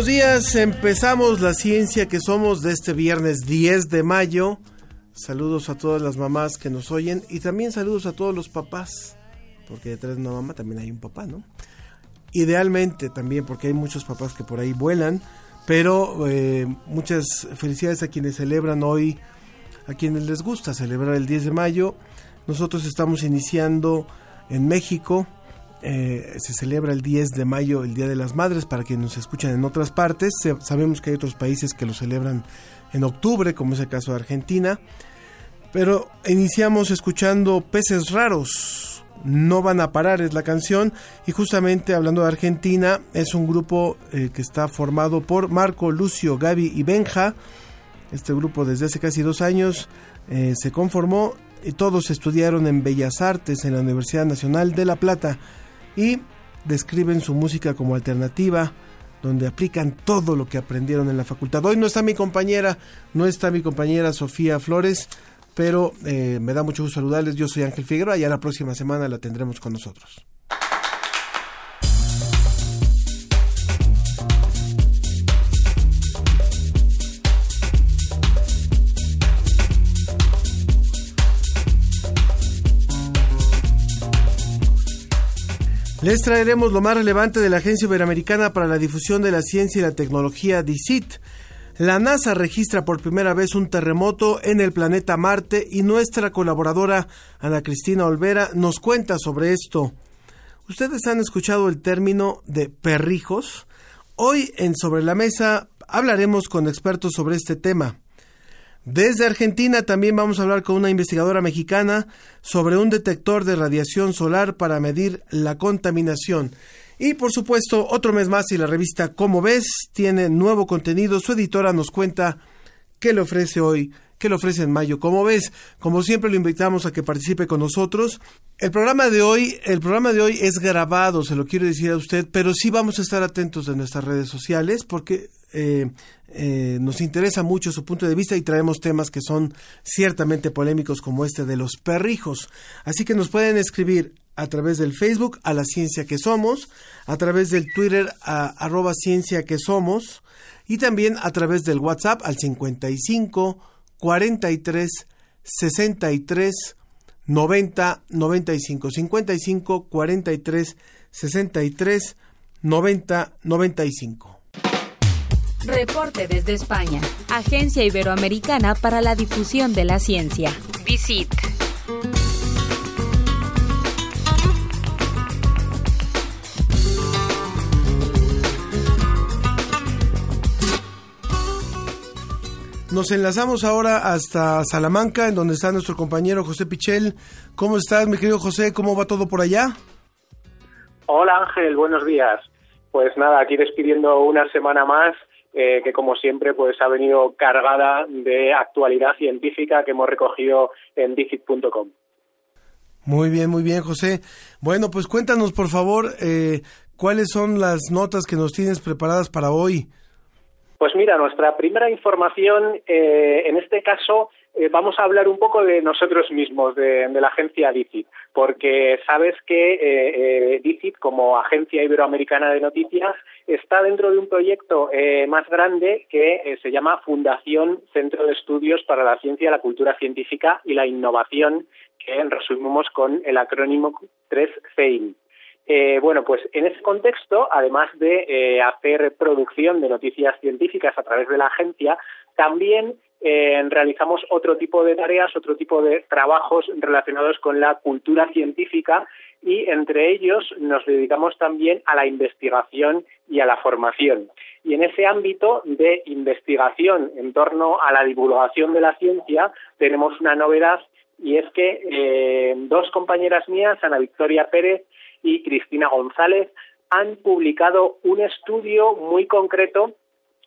Buenos días. Empezamos la ciencia que somos de este viernes 10 de mayo. Saludos a todas las mamás que nos oyen y también saludos a todos los papás, porque detrás de una mamá también hay un papá, ¿no? Idealmente también, porque hay muchos papás que por ahí vuelan, pero eh, muchas felicidades a quienes celebran hoy, a quienes les gusta celebrar el 10 de mayo. Nosotros estamos iniciando en México eh, se celebra el 10 de mayo, el Día de las Madres, para quienes nos escuchan en otras partes. Sabemos que hay otros países que lo celebran en octubre, como es el caso de Argentina. Pero iniciamos escuchando Peces Raros. No van a parar es la canción. Y justamente hablando de Argentina, es un grupo eh, que está formado por Marco, Lucio, Gaby y Benja. Este grupo desde hace casi dos años eh, se conformó y todos estudiaron en Bellas Artes en la Universidad Nacional de La Plata y describen su música como alternativa, donde aplican todo lo que aprendieron en la facultad. Hoy no está mi compañera, no está mi compañera Sofía Flores, pero eh, me da mucho gusto saludarles. Yo soy Ángel Figueroa, ya la próxima semana la tendremos con nosotros. Les traeremos lo más relevante de la Agencia Iberoamericana para la Difusión de la Ciencia y la Tecnología, DICIT. La NASA registra por primera vez un terremoto en el planeta Marte y nuestra colaboradora Ana Cristina Olvera nos cuenta sobre esto. Ustedes han escuchado el término de perrijos. Hoy en Sobre la Mesa hablaremos con expertos sobre este tema. Desde Argentina también vamos a hablar con una investigadora mexicana sobre un detector de radiación solar para medir la contaminación. Y por supuesto, otro mes más y la revista Como ves tiene nuevo contenido. Su editora nos cuenta qué le ofrece hoy, qué le ofrece en mayo. Como ves, como siempre lo invitamos a que participe con nosotros. El programa de hoy, el programa de hoy es grabado, se lo quiero decir a usted, pero sí vamos a estar atentos de nuestras redes sociales porque eh, eh, nos interesa mucho su punto de vista y traemos temas que son ciertamente polémicos como este de los perrijos. Así que nos pueden escribir a través del Facebook a la ciencia que somos, a través del Twitter a arroba ciencia que somos y también a través del WhatsApp al 55 43 63 90 95 55 43 63 90 95 Reporte desde España. Agencia Iberoamericana para la Difusión de la Ciencia. Visit. Nos enlazamos ahora hasta Salamanca, en donde está nuestro compañero José Pichel. ¿Cómo estás, mi querido José? ¿Cómo va todo por allá? Hola Ángel, buenos días. Pues nada, aquí despidiendo una semana más eh, que como siempre pues ha venido cargada de actualidad científica que hemos recogido en digit.com. Muy bien, muy bien, José. Bueno, pues cuéntanos, por favor, eh, cuáles son las notas que nos tienes preparadas para hoy. Pues mira, nuestra primera información, eh, en este caso, eh, vamos a hablar un poco de nosotros mismos, de, la agencia DICIT, porque sabes que eh, eh, DICIT, como agencia iberoamericana de noticias, está dentro de un proyecto más grande que se llama Fundación Centro de Estudios para la Ciencia, la Cultura Científica y la Innovación, que resumimos con el acrónimo 3CEIN. Eh, bueno, pues en ese contexto, además de eh, hacer producción de noticias científicas a través de la agencia, también eh, realizamos otro tipo de tareas, otro tipo de trabajos relacionados con la cultura científica y entre ellos nos dedicamos también a la investigación y a la formación. Y en ese ámbito de investigación en torno a la divulgación de la ciencia tenemos una novedad y es que dos compañeras mías, Ana Victoria Pérez y Cristina González han publicado un estudio muy concreto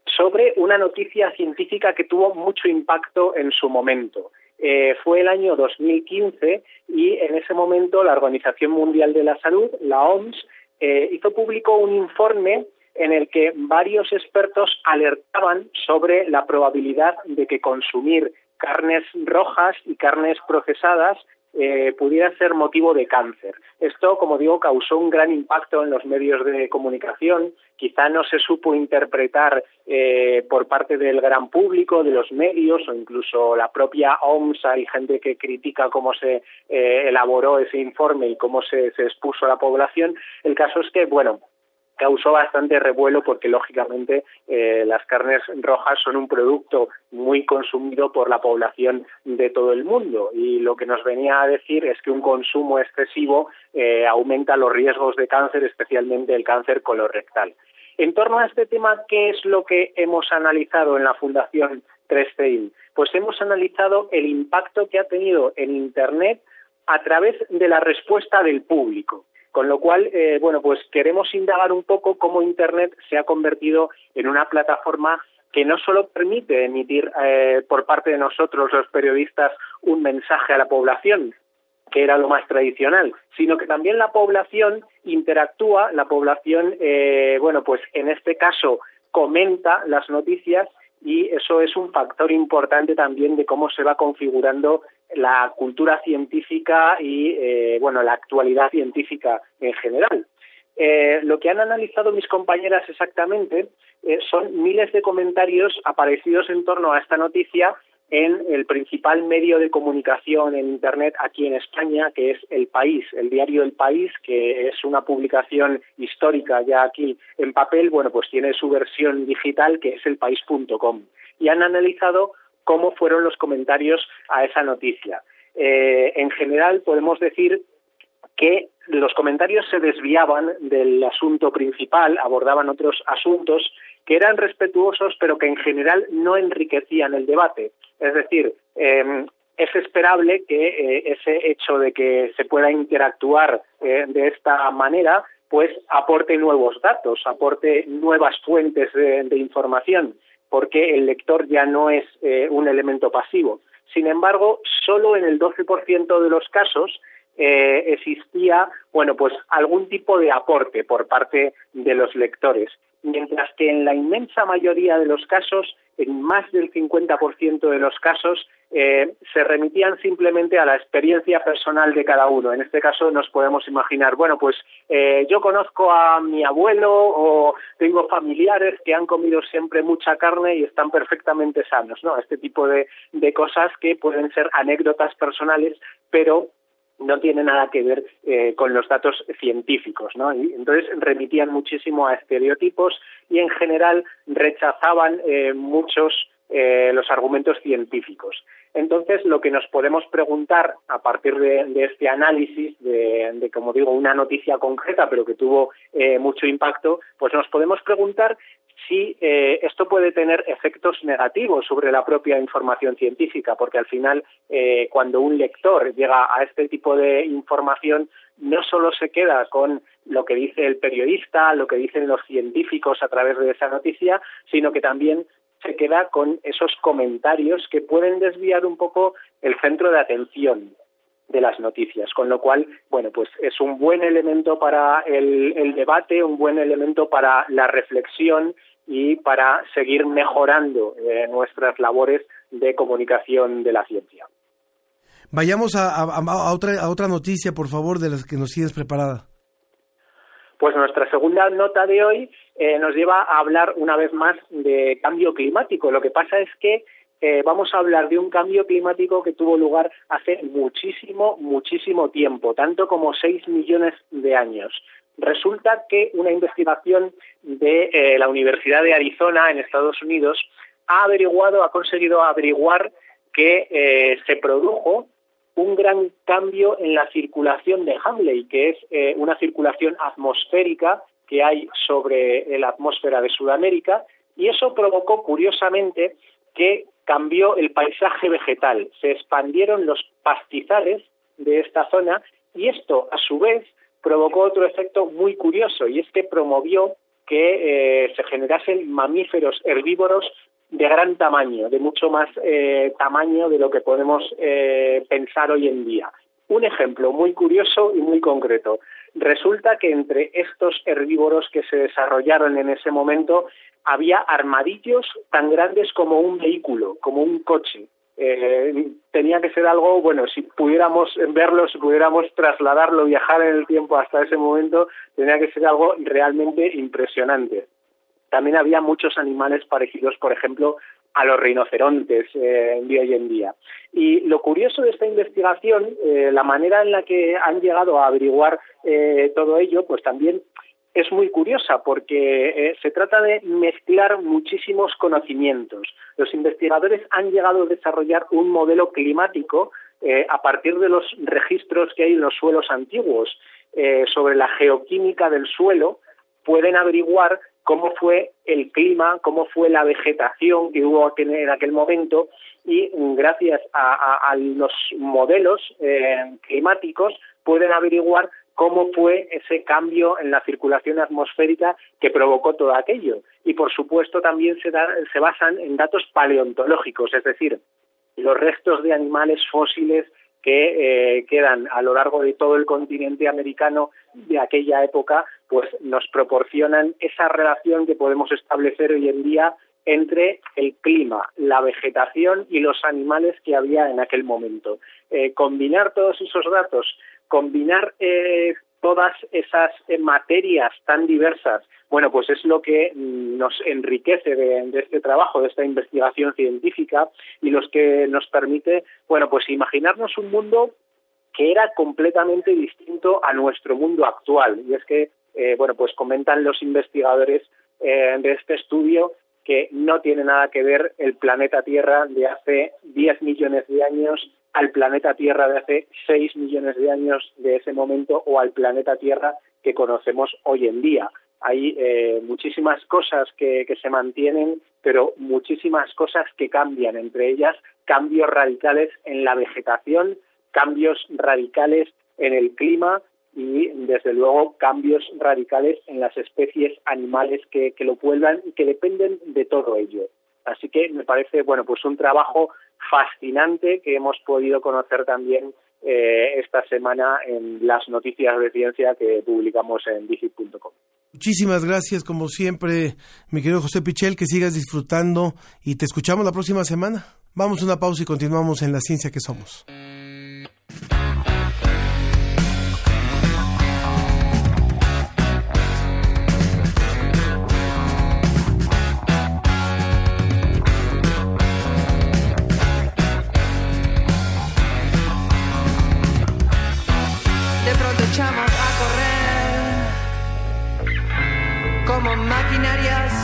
sobre una noticia científica que tuvo mucho impacto en su momento. Eh, fue el año 2015 y en ese momento la Organización Mundial de la Salud, la OMS, eh, hizo público un informe en el que varios expertos alertaban sobre la probabilidad de que consumir carnes rojas y carnes procesadas eh, pudiera ser motivo de cáncer. Esto, como digo, causó un gran impacto en los medios de comunicación. Quizá no se supo interpretar eh, por parte del gran público, de los medios o incluso la propia OMS. Hay gente que critica cómo se eh, elaboró ese informe y cómo se, se expuso a la población. El caso es que, bueno, causó bastante revuelo porque lógicamente eh, las carnes rojas son un producto muy consumido por la población de todo el mundo y lo que nos venía a decir es que un consumo excesivo eh, aumenta los riesgos de cáncer, especialmente el cáncer colorectal. En torno a este tema, ¿qué es lo que hemos analizado en la Fundación 3 Pues hemos analizado el impacto que ha tenido en Internet a través de la respuesta del público. Con lo cual, eh, bueno, pues queremos indagar un poco cómo Internet se ha convertido en una plataforma que no solo permite emitir eh, por parte de nosotros los periodistas un mensaje a la población, que era lo más tradicional, sino que también la población interactúa, la población, eh, bueno, pues en este caso comenta las noticias y eso es un factor importante también de cómo se va configurando la cultura científica y eh, bueno la actualidad científica en general. Eh, lo que han analizado mis compañeras exactamente eh, son miles de comentarios aparecidos en torno a esta noticia en el principal medio de comunicación en Internet aquí en España, que es El País, el diario El País, que es una publicación histórica ya aquí en papel, bueno, pues tiene su versión digital, que es elpaís.com. Y han analizado cómo fueron los comentarios a esa noticia. Eh, en general, podemos decir que los comentarios se desviaban del asunto principal, abordaban otros asuntos que eran respetuosos, pero que en general no enriquecían el debate. Es decir, em, es esperable que eh, ese hecho de que se pueda interactuar eh, de esta manera, pues aporte nuevos datos, aporte nuevas fuentes de información porque el lector ya no es eh, un elemento pasivo. Sin embargo, solo en el 12% de los casos eh, existía, bueno, pues algún tipo de aporte por parte de los lectores, mientras que en la inmensa mayoría de los casos en más del 50% de los casos eh, se remitían simplemente a la experiencia personal de cada uno. En este caso nos podemos imaginar, bueno, pues eh, yo conozco a mi abuelo o tengo familiares que han comido siempre mucha carne y están perfectamente sanos, ¿no? Este tipo de, cosas que pueden ser anécdotas personales, pero no tiene nada que ver eh, con los datos científicos, ¿no? Y entonces remitían muchísimo a estereotipos y en general rechazaban eh, muchos eh, los argumentos científicos. Entonces, lo que nos podemos preguntar a partir de, este análisis de, de, como digo, una noticia concreta, pero que tuvo mucho impacto, pues nos podemos preguntar si eh, esto puede tener efectos negativos sobre la propia información científica, porque al final, eh, cuando un lector llega a este tipo de información, no solo se queda con lo que dice el periodista, lo que dicen los científicos a través de esa noticia, sino que también se queda con esos comentarios que pueden desviar un poco el centro de atención de las noticias, con lo cual, bueno, pues es un buen elemento para el debate, un buen elemento para la reflexión y para seguir mejorando eh, nuestras labores de comunicación de la ciencia. Vayamos a, otra, a otra noticia, por favor, de las que nos tienes preparada. Pues nuestra segunda nota de hoy eh, nos lleva a hablar una vez más de cambio climático. Lo que pasa es que eh, vamos a hablar de un cambio climático que tuvo lugar hace muchísimo, muchísimo tiempo, tanto como seis millones de años Resulta que una investigación de eh, la Universidad de Arizona en Estados Unidos ha averiguado, ha conseguido averiguar que eh, se produjo un gran cambio en la circulación de Hamley, que es eh, una circulación atmosférica que hay sobre la atmósfera de Sudamérica, y eso provocó, curiosamente, que cambió el paisaje vegetal, se expandieron los pastizales de esta zona y esto, a su vez, provocó otro efecto muy curioso y es que promovió que eh, se generasen mamíferos herbívoros de gran tamaño, de mucho más eh, tamaño de lo que podemos eh, pensar hoy en día. Un ejemplo muy curioso y muy concreto. Resulta que entre estos herbívoros que se desarrollaron en ese momento había armadillos tan grandes como un vehículo, como un coche. Eh, tenía que ser algo, bueno, si pudiéramos verlo, si pudiéramos trasladarlo, viajar en el tiempo hasta ese momento, tenía que ser algo realmente impresionante. También había muchos animales parecidos, por ejemplo, a los rinocerontes eh, de hoy en día. Y lo curioso de esta investigación, eh, la manera en la que han llegado a averiguar eh, todo ello, pues también es muy curiosa porque eh, se trata de mezclar muchísimos conocimientos. Los investigadores han llegado a desarrollar un modelo climático a partir de los registros que hay en los suelos antiguos sobre la geoquímica del suelo, pueden averiguar cómo fue el clima, cómo fue la vegetación que hubo en aquel momento y gracias a, los modelos climáticos pueden averiguar cómo fue ese cambio en la circulación atmosférica que provocó todo aquello. Y por supuesto también se, se basan en datos paleontológicos, es decir, los restos de animales fósiles que eh, quedan a lo largo de todo el continente americano de aquella época, pues nos proporcionan esa relación que podemos establecer hoy en día entre el clima, la vegetación y los animales que había en aquel momento. Eh, combinar todos esos datos combinar eh, todas esas eh, materias tan diversas, bueno, pues es lo que mm, nos enriquece de, este trabajo, de esta investigación científica y los que nos permite, bueno, pues imaginarnos un mundo que era completamente distinto a nuestro mundo actual. Y es que, eh, bueno, pues comentan los investigadores de este estudio que no tiene nada que ver el planeta Tierra de hace 10 millones de años al planeta Tierra de hace 6 millones de años de ese momento o al planeta Tierra que conocemos hoy en día. Hay eh, muchísimas cosas que, que se mantienen, pero muchísimas cosas que cambian, entre ellas cambios radicales en la vegetación, cambios radicales en el clima y desde luego cambios radicales en las especies animales que, que lo vuelvan y que dependen de todo ello. Así que me parece, bueno, pues un trabajo fascinante que hemos podido conocer también eh, esta semana en las noticias de ciencia que publicamos en digit.com. Muchísimas gracias, como siempre, mi querido José Pichel, que sigas disfrutando y te escuchamos la próxima semana. Vamos a una pausa y continuamos en la ciencia que somos.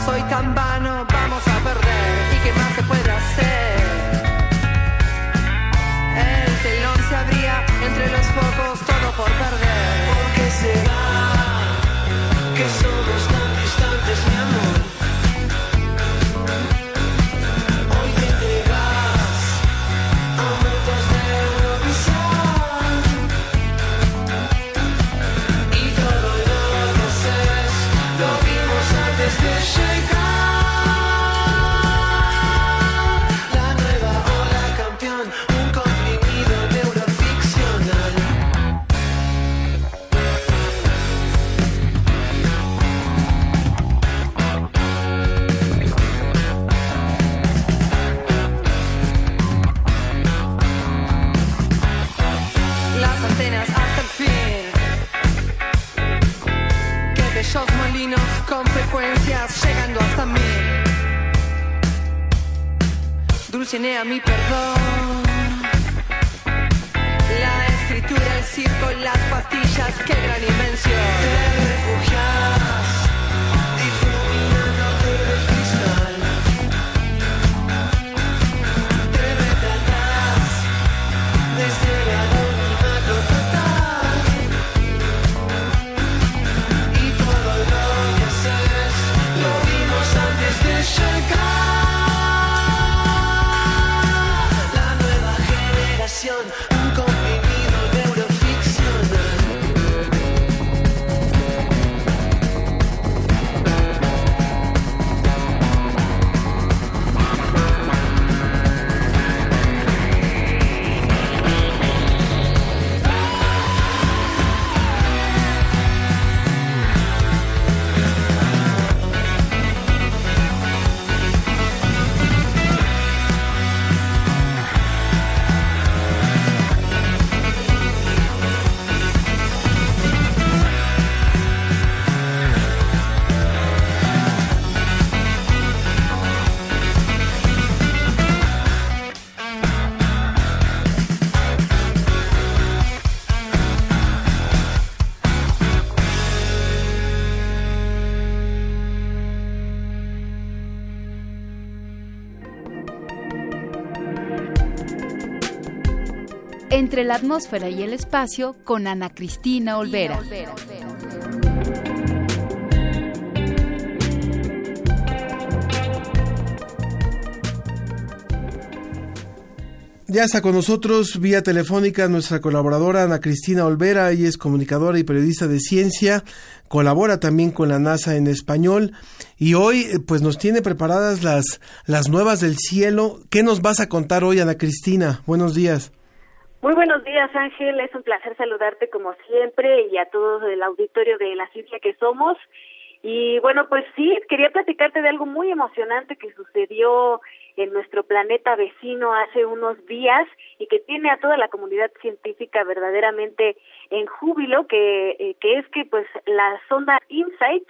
Soy tan vano, vamos a perder. ¿Y qué más se puede hacer? Dulcinea mi perdón. La escritura el circo las pastillas, qué gran La atmósfera y el espacio con Ana Cristina Olvera. Ya está con nosotros vía telefónica nuestra colaboradora Ana Cristina Olvera, ella es comunicadora y periodista de ciencia, colabora también con la NASA en español y hoy pues nos tiene preparadas las, las nuevas del cielo. ¿Qué nos vas a contar hoy Ana Cristina? Buenos días. Muy buenos días, Ángel. Es un placer saludarte como siempre y a todo el auditorio de la ciencia que somos. Y bueno, pues sí, quería platicarte de algo muy emocionante que sucedió en nuestro planeta vecino hace unos días y que tiene a toda la comunidad científica verdaderamente en júbilo, que, eh, que es que pues la sonda InSight,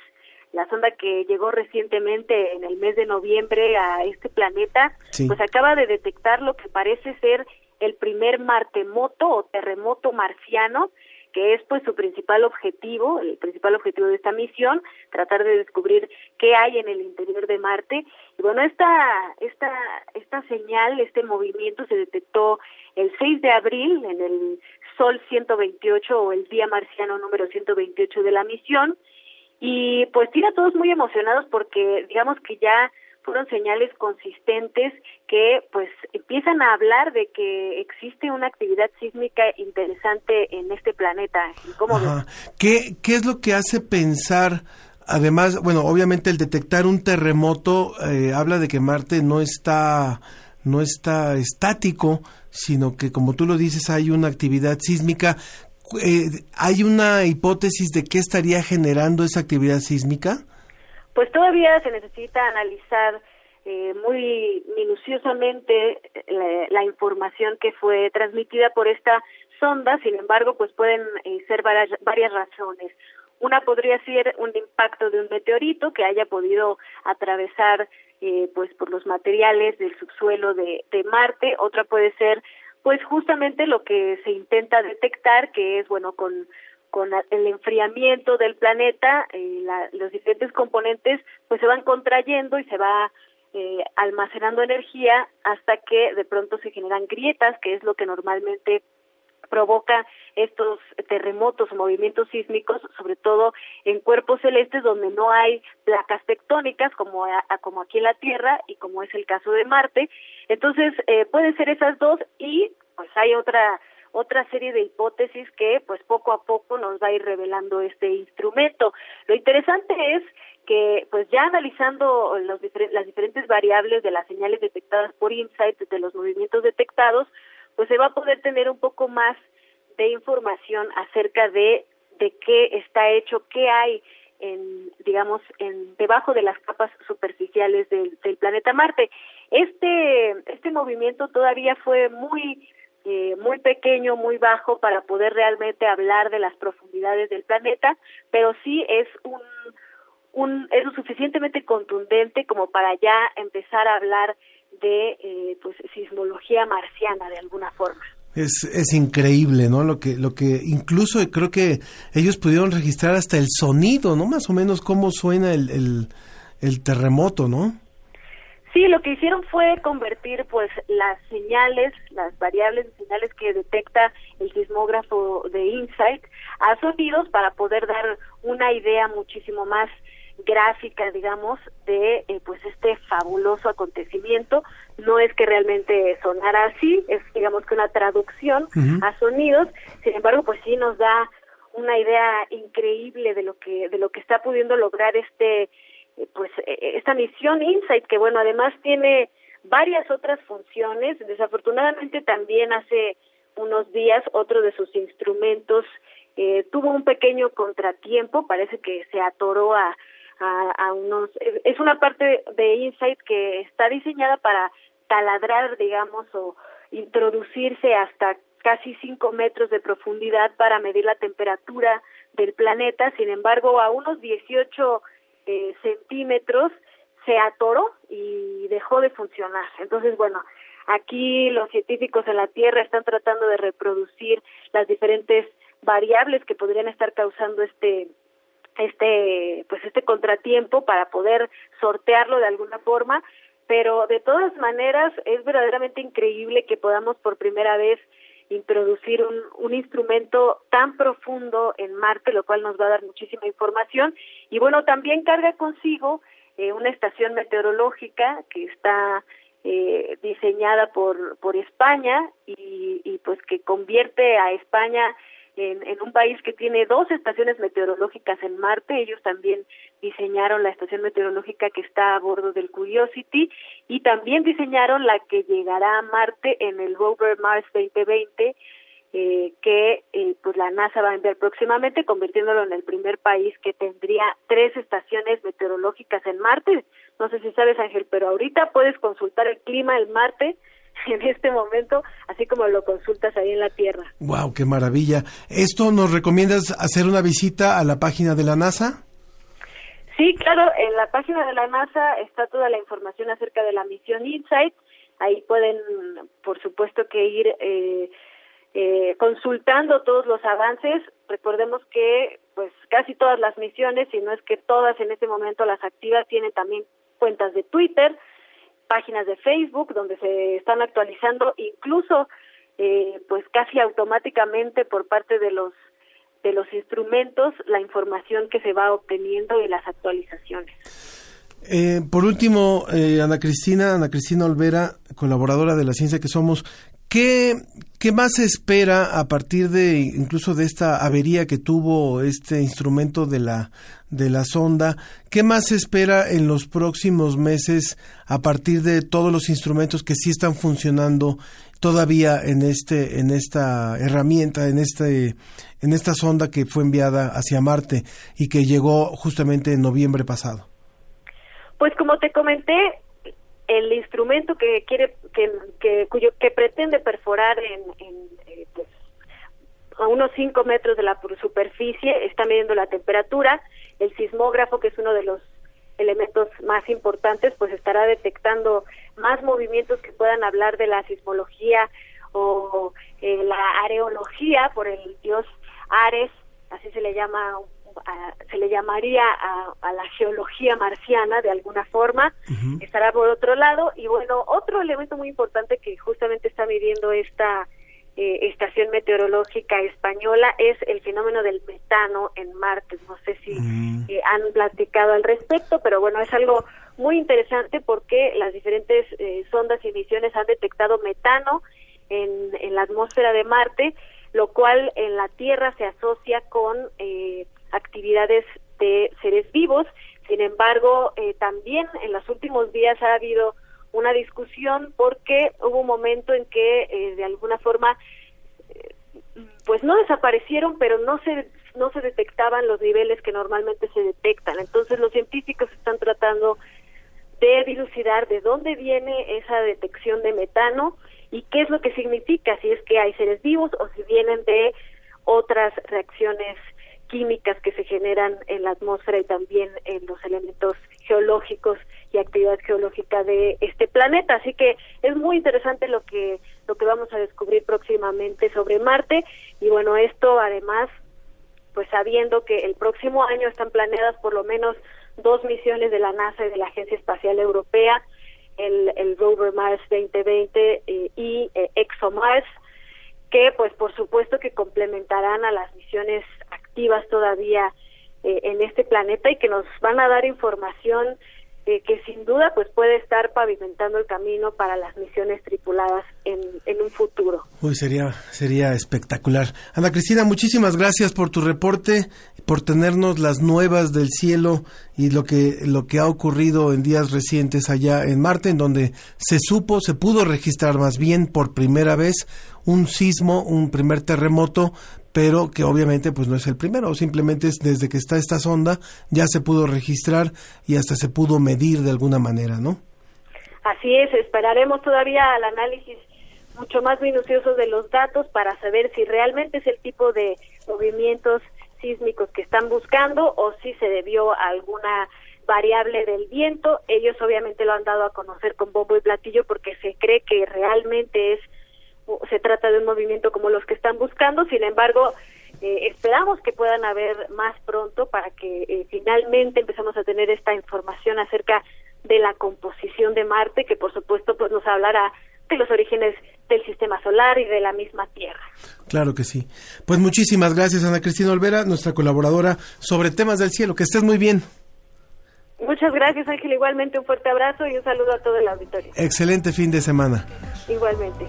la sonda que llegó recientemente en el mes de noviembre a este planeta, Sí. pues acaba de detectar lo que parece ser el primer martemoto o terremoto marciano, que es pues su principal objetivo, el principal objetivo de esta misión, tratar de descubrir qué hay en el interior de Marte. Y bueno, esta esta esta señal, este movimiento se detectó el 6 de abril en el Sol 128 o el día marciano número 128 de la misión y pues tiene a todos muy emocionados porque digamos que ya fueron señales consistentes que pues empiezan a hablar de que existe una actividad sísmica interesante en este planeta. ¿Y ¿Cómo? Ajá. ¿Qué, ¿Qué es lo que hace pensar? Además, bueno, obviamente el detectar un terremoto eh, habla de que Marte no está no está estático, sino que como tú lo dices hay una actividad sísmica. Eh, ¿Hay una hipótesis de qué estaría generando esa actividad sísmica? Pues todavía se necesita analizar eh, muy minuciosamente la, la información que fue transmitida por esta sonda, sin embargo, pues pueden eh, ser varias, varias razones. Una podría ser un impacto de un meteorito que haya podido atravesar eh, pues por los materiales del subsuelo de, de Marte. Otra puede ser pues justamente lo que se intenta detectar, que es bueno con con el enfriamiento del planeta, eh, la, los diferentes componentes pues se van contrayendo y se va eh, almacenando energía hasta que de pronto se generan grietas, que es lo que normalmente provoca estos terremotos o movimientos sísmicos, sobre todo en cuerpos celestes donde no hay placas tectónicas como, como aquí en la Tierra y como es el caso de Marte. Entonces, eh, pueden ser esas dos y pues hay otra otra serie de hipótesis que pues poco a poco nos va a ir revelando este instrumento. Lo interesante es que pues ya analizando los las diferentes variables de las señales detectadas por InSight, de los movimientos detectados, pues se va a poder tener un poco más de información acerca de de qué está hecho, qué hay en digamos en debajo de las capas superficiales del, del planeta Marte. Este este movimiento todavía fue muy eh, muy pequeño, muy bajo para poder realmente hablar de las profundidades del planeta, pero sí es un, un es lo suficientemente contundente como para ya empezar a hablar de eh, pues sismología marciana de alguna forma. Es, es increíble, ¿no? Lo que, lo que incluso creo que ellos pudieron registrar hasta el sonido, ¿no? Más o menos cómo suena el, el, el terremoto, ¿no? Sí, lo que hicieron fue convertir pues las señales, las variables de señales que detecta el sismógrafo de InSight a sonidos para poder dar una idea muchísimo más gráfica, digamos, de eh, pues este fabuloso acontecimiento. No es que realmente sonara así, es digamos que una traducción a sonidos. Sin embargo, pues sí nos da una idea increíble de lo que de lo que está pudiendo lograr este pues eh, esta misión Insight que bueno además tiene varias otras funciones. Desafortunadamente también hace unos días otro de sus instrumentos eh, tuvo un pequeño contratiempo parece que se atoró a, a, a unos es una parte de Insight que está diseñada para taladrar digamos o introducirse hasta casi cinco metros de profundidad para medir la temperatura del planeta. Sin embargo a unos 18 eh, centímetros se atoró y dejó de funcionar. Entonces, bueno, aquí los científicos en la Tierra están tratando de reproducir las diferentes variables que podrían estar causando este este pues este contratiempo para poder sortearlo de alguna forma, pero de todas maneras es verdaderamente increíble que podamos por primera vez introducir un, un instrumento tan profundo en Marte, lo cual nos va a dar muchísima información. Y bueno, también carga consigo eh, una estación meteorológica que está eh, diseñada por, por España y, y pues que convierte a España en, un país que tiene dos estaciones meteorológicas en Marte. Ellos también diseñaron la estación meteorológica que está a bordo del Curiosity y también diseñaron la que llegará a Marte en el rover Mars 2020 eh, que eh, pues la NASA va a enviar próximamente, convirtiéndolo en el primer país que tendría tres estaciones meteorológicas en Marte. No sé si sabes, Ángel, pero ahorita puedes consultar el clima en Marte en este momento, así como lo consultas ahí en la Tierra. ¡Wow! ¡Qué maravilla! ¿Esto nos recomiendas hacer una visita a la página de la NASA? Sí, claro, en la página de la NASA está toda la información acerca de la misión InSight. Ahí pueden, por supuesto, que ir eh, eh, consultando todos los avances. Recordemos que, pues, casi todas las misiones, si no es que todas en este momento las activas, tienen también cuentas de Twitter, páginas de Facebook donde se están actualizando incluso eh, pues casi automáticamente por parte de los de los instrumentos la información que se va obteniendo y las actualizaciones. Eh, por último, eh, Ana Cristina, Ana Cristina Olvera, colaboradora de la ciencia que somos, ¿qué, ¿qué más se espera a partir de incluso de esta avería que tuvo este instrumento de la de la sonda. ¿Qué más se espera en los próximos meses a partir de todos los instrumentos que sí están funcionando todavía en este en esta herramienta, en este en esta sonda que fue enviada hacia Marte y que llegó justamente en noviembre pasado? Pues como te comenté, el instrumento que quiere que, que cuyo que pretende perforar en, en eh, pues, a unos 5 metros de la superficie está midiendo la temperatura. El sismógrafo, que es uno de los elementos más importantes, pues estará detectando más movimientos que puedan hablar de la sismología o eh, la areología por el dios Ares, así se le llama se le llamaría a, la geología marciana de alguna forma, estará por otro lado y bueno, otro elemento muy importante que justamente está midiendo esta eh, estación meteorológica española es el fenómeno del metano en Marte. No sé si mm. eh, han platicado al respecto, pero bueno, es algo muy interesante porque las diferentes eh, sondas y misiones han detectado metano en, en, la atmósfera de Marte, lo cual en la Tierra se asocia con actividades de seres vivos. Sin embargo, también en los últimos días ha habido una discusión porque hubo un momento en que eh, de alguna forma eh, pues no desaparecieron pero no se no se detectaban los niveles que normalmente se detectan entonces los científicos están tratando de dilucidar de dónde viene esa detección de metano y qué es lo que significa si es que hay seres vivos o si vienen de otras reacciones químicas que se generan en la atmósfera y también en los elementos geológicos y actividad geológica de este planeta. Así que es muy interesante lo que lo que vamos a descubrir próximamente sobre Marte. Y bueno, esto además, pues sabiendo que el próximo año están planeadas por lo menos dos misiones de la NASA y de la Agencia Espacial Europea, el, el rover Mars 2020 eh, y eh, ExoMars, que pues por supuesto que complementarán a las misiones activas todavía eh, en este planeta y que nos van a dar información eh, que sin duda pues puede estar pavimentando el camino para las misiones tripuladas en, en un futuro. Uy, sería, sería espectacular. Ana Cristina, muchísimas gracias por tu reporte, por tenernos las nuevas del cielo y lo que, lo que ha ocurrido en días recientes allá en Marte, en donde se supo, se pudo registrar más bien por primera vez un sismo, un primer terremoto, pero que obviamente pues no es el primero, simplemente es desde que está esta sonda ya se pudo registrar y hasta se pudo medir de alguna manera, ¿no? Así es, esperaremos todavía al análisis mucho más minucioso de los datos para saber si realmente es el tipo de movimientos sísmicos que están buscando o si se debió a alguna variable del viento. Ellos obviamente lo han dado a conocer con bombo y platillo porque se cree que realmente es se trata de un movimiento como los que están buscando, sin embargo, eh, esperamos que puedan haber más pronto para que eh, finalmente empecemos a tener esta información acerca de la composición de Marte, que por supuesto pues nos hablará de los orígenes del sistema solar y de la misma Tierra. Claro que sí. Pues muchísimas gracias Ana Cristina Olvera, nuestra colaboradora sobre temas del cielo. Que estés muy bien. Muchas gracias Ángel, igualmente un fuerte abrazo y un saludo a todo el auditorio. Excelente fin de semana. Igualmente.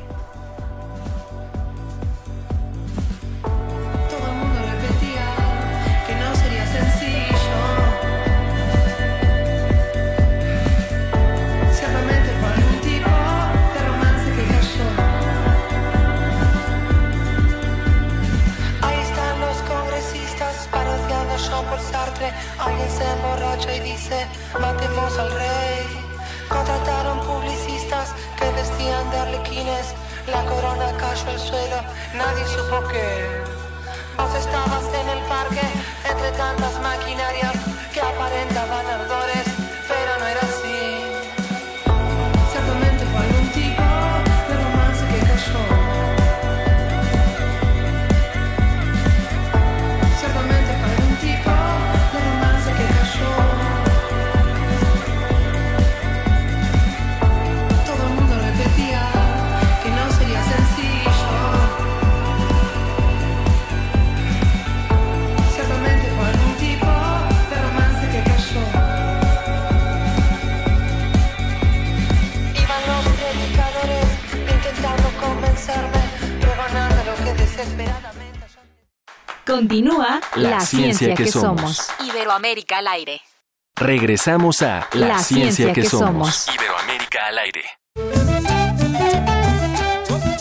Dice: Matemos al rey. Contrataron publicistas que vestían de arlequines. La corona cayó al suelo, nadie supo qué. Vos estabas en el parque entre tantas maquinarias que aparentaban ardores, Continúa La ciencia que somos. Iberoamérica al aire. Regresamos a La, La ciencia, ciencia que, que somos. somos. Iberoamérica al aire.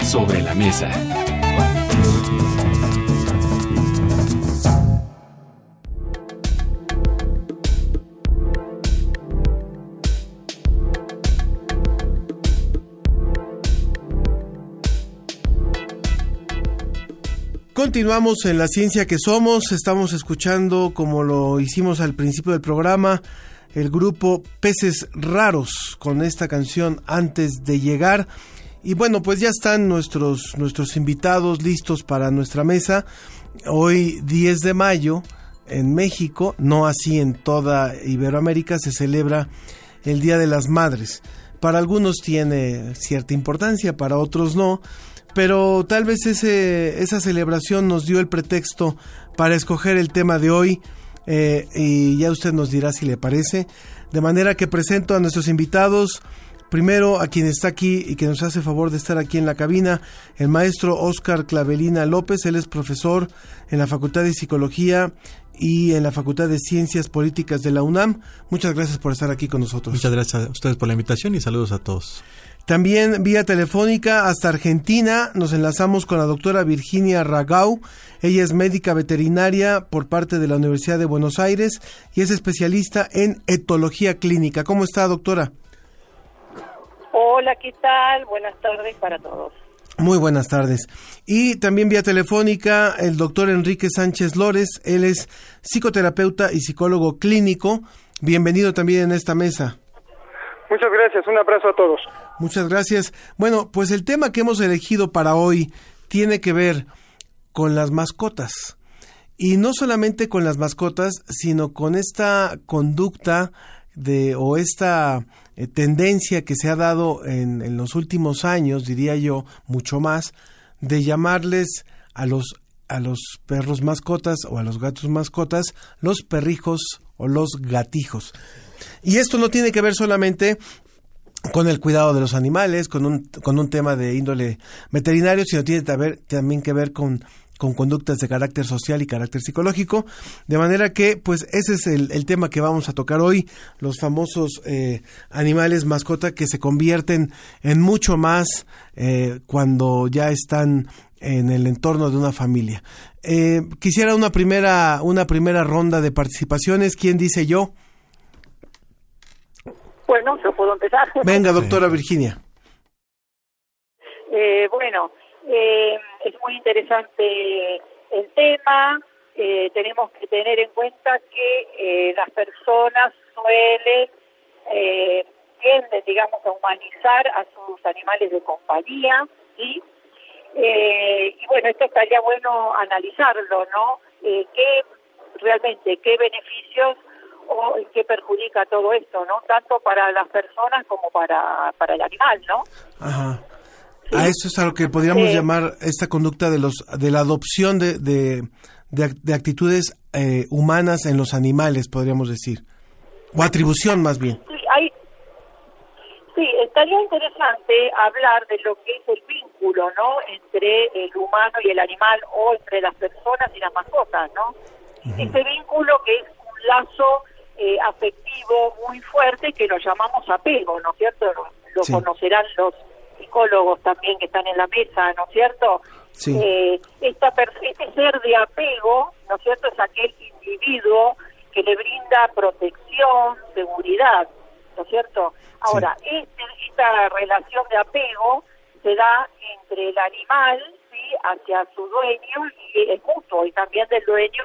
Sobre la mesa. Continuamos en la ciencia que somos, estamos escuchando como lo hicimos al principio del programa el grupo Peces Raros con esta canción antes de llegar. Y bueno pues ya están nuestros nuestros invitados listos para nuestra mesa. Hoy 10 de mayo en México no así en toda Iberoamérica se celebra el Día de las Madres. Para algunos tiene cierta importancia para otros no pero tal vez ese, esa celebración nos dio el pretexto para escoger el tema de hoy eh, y ya usted nos dirá si le parece. De manera que presento a nuestros invitados, primero a quien está aquí y que nos hace favor de estar aquí en la cabina, el maestro Oscar Clavelina López, él es profesor en la Facultad de Psicología y en la Facultad de Ciencias Políticas de la UNAM. Muchas gracias por estar aquí con nosotros. Muchas gracias a ustedes por la invitación y saludos a todos. También vía telefónica hasta Argentina nos enlazamos con la doctora Virginia Ragau. Ella es médica veterinaria por parte de la Universidad de Buenos Aires y es especialista en etología clínica. ¿Cómo está, doctora? Hola, ¿qué tal? Buenas tardes para todos. Muy buenas tardes. Y también vía telefónica el doctor Enrique Sánchez Lórez. Él es psicoterapeuta y psicólogo clínico. Bienvenido también en esta mesa. Muchas gracias, un abrazo a todos. Muchas gracias. Bueno, pues el tema que hemos elegido para hoy tiene que ver con las mascotas. Y no solamente con las mascotas, sino con esta conducta de o esta eh, tendencia que se ha dado en, en los últimos años, diría yo, mucho más, de llamarles a los a los perros mascotas o a los gatos mascotas los perrijos o los gatijos. Y esto no tiene que ver solamente con el cuidado de los animales, con un, con un tema de índole veterinario, sino tiene también que ver con, con conductas de carácter social y carácter psicológico. De manera que, pues, ese es el, el tema que vamos a tocar hoy, los famosos eh, animales mascota que se convierten en mucho más eh, cuando ya están en el entorno de una familia. Eh, quisiera una primera, una primera ronda de participaciones. ¿Quién dice yo? Bueno, yo puedo empezar. Venga, doctora Virginia. Eh, bueno, eh, es muy interesante el tema. Eh, tenemos que tener en cuenta que eh, las personas suelen, eh, tienden, digamos, a humanizar a sus animales de compañía, ¿sí? Eh, y bueno, esto estaría bueno analizarlo, ¿no? Eh, ¿Qué realmente, qué beneficios o qué perjudica todo esto, ¿no? Tanto para las personas como para, para el animal, ¿no? Ajá. A eso es a lo que podríamos Sí. llamar esta conducta de los de la adopción de, de, de ac- de actitudes eh, humanas en los animales, podríamos decir. O atribución más bien. Sí, hay, sí, estaría interesante hablar de lo que es el vínculo, ¿no? Entre el humano y el animal o entre las personas y las mascotas, ¿no? Ese vínculo que es un lazo eh, afectivo muy fuerte que lo llamamos apego, ¿no es cierto? Lo, lo Sí. conocerán los psicólogos también que están en la mesa, ¿no es cierto? Sí. Eh, esta este ser de apego, ¿no es cierto? Es aquel individuo que le brinda protección, seguridad, ¿no es cierto? Ahora, este- esta relación de apego se da entre el animal, ¿sí? Hacia su dueño y es mutuo, y también del dueño